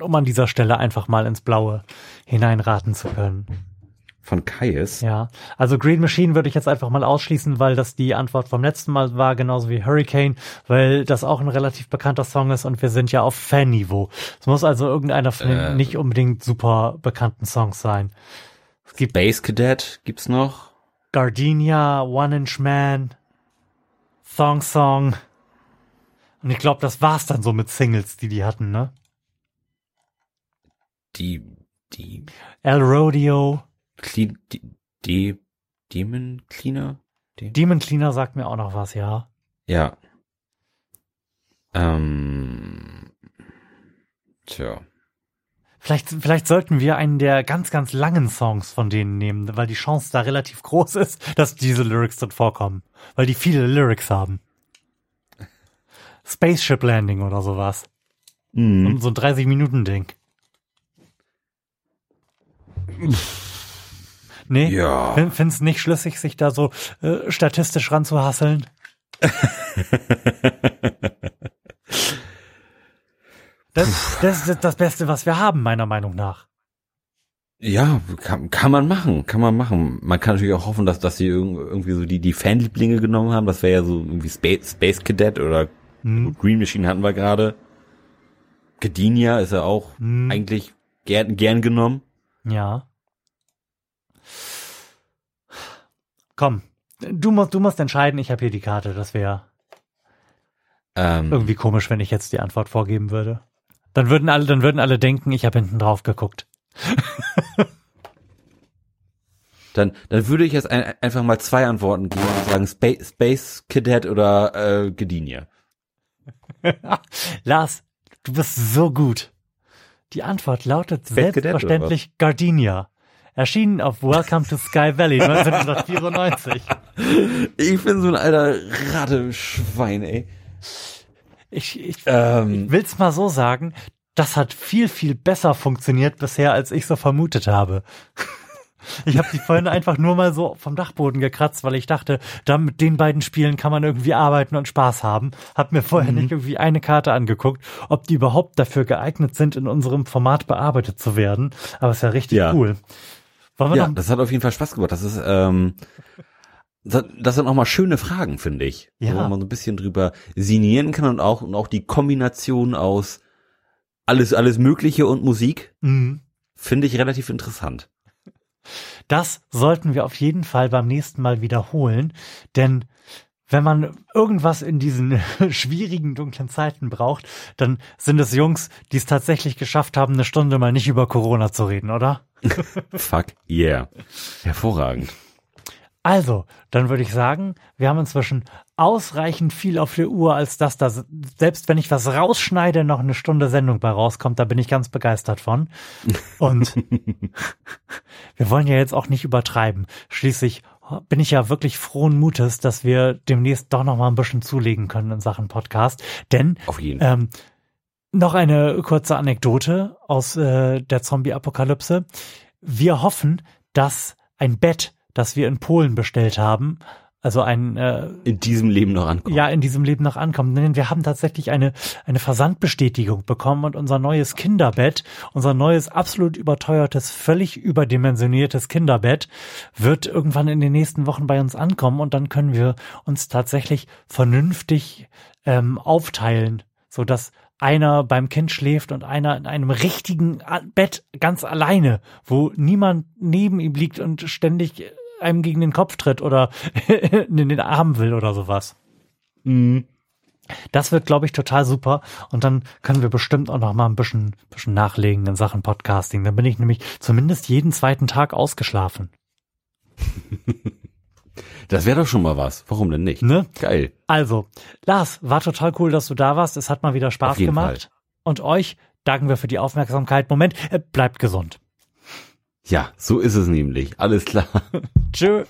um an dieser Stelle einfach mal ins Blaue hineinraten zu können. Von Kaius. Ja, also Green Machine würde ich jetzt einfach mal ausschließen, weil das die Antwort vom letzten Mal war, genauso wie Hurricane, weil das auch ein relativ bekannter Song ist und wir sind ja auf Fan-Niveau. Es muss also irgendeiner von den Äh. nicht unbedingt super bekannten Songs sein. Es gibt Space Cadet gibt's noch. Gardenia, One Inch Man, Thong Song. Und ich glaube, das war's dann so mit Singles, die die hatten, ne? Die, die, El Rodeo, Cle die, die Demon Cleaner? Die? Demon Cleaner sagt mir auch noch was, ja. Ja. Ähm, tja. Vielleicht, vielleicht sollten wir einen der ganz, ganz langen Songs von denen nehmen, weil die Chance da relativ groß ist, dass diese Lyrics dort vorkommen. Weil die viele Lyrics haben. Spaceship Landing oder sowas. Mhm. So ein 30-Minuten-Ding. Nee? Ja. Fin- Find's nicht schlüssig, sich da so äh, statistisch ranzuhasseln? Das, das ist das Beste, was wir haben, meiner Meinung nach. Ja, kann, kann man machen, kann man machen. Man kann natürlich auch hoffen, dass, dass sie irgendwie so die, die Fanlieblinge genommen haben. Das wäre ja so irgendwie Space, Space Cadet oder hm. Green Machine hatten wir gerade. Gdynia ist ja auch hm. eigentlich gern, gern genommen. Ja. Komm, du musst, du musst entscheiden, ich habe hier die Karte, das wäre ähm, irgendwie komisch, wenn ich jetzt die Antwort vorgeben würde. Dann würden alle, dann würden alle denken, ich habe hinten drauf geguckt. dann, dann würde ich jetzt ein, einfach mal zwei Antworten geben und sagen Space, Space Cadet oder äh, Gdynia. Lars, du bist so gut. Die Antwort lautet Space selbstverständlich Gardenia. Erschienen auf Welcome to Sky Valley 1994. Ich bin so ein alter Ratteschwein, ey. Ich, ich, ähm, ich will's mal so sagen, das hat viel, viel besser funktioniert bisher, als ich so vermutet habe. Ich habe die vorhin einfach nur mal so vom Dachboden gekratzt, weil ich dachte, da mit den beiden Spielen kann man irgendwie arbeiten und Spaß haben. Hab mir vorher mhm. nicht irgendwie eine Karte angeguckt, ob die überhaupt dafür geeignet sind, in unserem Format bearbeitet zu werden. Aber ist ja richtig ja. cool. Ja, das hat auf jeden Fall Spaß gemacht. Das ist, ähm, das sind auch mal schöne Fragen, finde ich. Ja. Wo man so ein bisschen drüber sinnieren kann und auch, und auch die Kombination aus alles, alles Mögliche und Musik mhm. finde ich relativ interessant. Das sollten wir auf jeden Fall beim nächsten Mal wiederholen, denn wenn man irgendwas in diesen schwierigen, dunklen Zeiten braucht, dann sind es Jungs, die es tatsächlich geschafft haben, eine Stunde mal nicht über Corona zu reden, oder? Fuck yeah. Hervorragend. Also, dann würde ich sagen, wir haben inzwischen ausreichend viel auf der Uhr, als dass da, selbst wenn ich was rausschneide, noch eine Stunde Sendung bei rauskommt. Da bin ich ganz begeistert von. Und wir wollen ja jetzt auch nicht übertreiben. Schließlich bin ich ja wirklich frohen Mutes, dass wir demnächst doch noch mal ein bisschen zulegen können in Sachen Podcast. Denn auf jeden. Ähm, noch eine kurze Anekdote aus äh, der Zombie-Apokalypse. Wir hoffen, dass ein Bett das wir in Polen bestellt haben. Also ein äh, in diesem Leben noch ankommen. Ja, in diesem Leben noch ankommen. Denn wir haben tatsächlich eine eine Versandbestätigung bekommen und unser neues Kinderbett, unser neues absolut überteuertes, völlig überdimensioniertes Kinderbett wird irgendwann in den nächsten Wochen bei uns ankommen und dann können wir uns tatsächlich vernünftig ähm, aufteilen, so dass einer beim Kind schläft und einer in einem richtigen Bett ganz alleine, wo niemand neben ihm liegt und ständig einem gegen den Kopf tritt oder in den Arm will oder sowas. Mhm. Das wird, glaube ich, total super. Und dann können wir bestimmt auch noch mal ein bisschen, bisschen nachlegen in Sachen Podcasting. Dann bin ich nämlich zumindest jeden zweiten Tag ausgeschlafen. Das wäre doch schon mal was. Warum denn nicht? Ne? Geil. Also, Lars, war total cool, dass du da warst. Es hat mal wieder Spaß gemacht. Fall. Und euch danken wir für die Aufmerksamkeit. Moment, äh, bleibt gesund. Ja, so ist es nämlich. Alles klar. Tschö.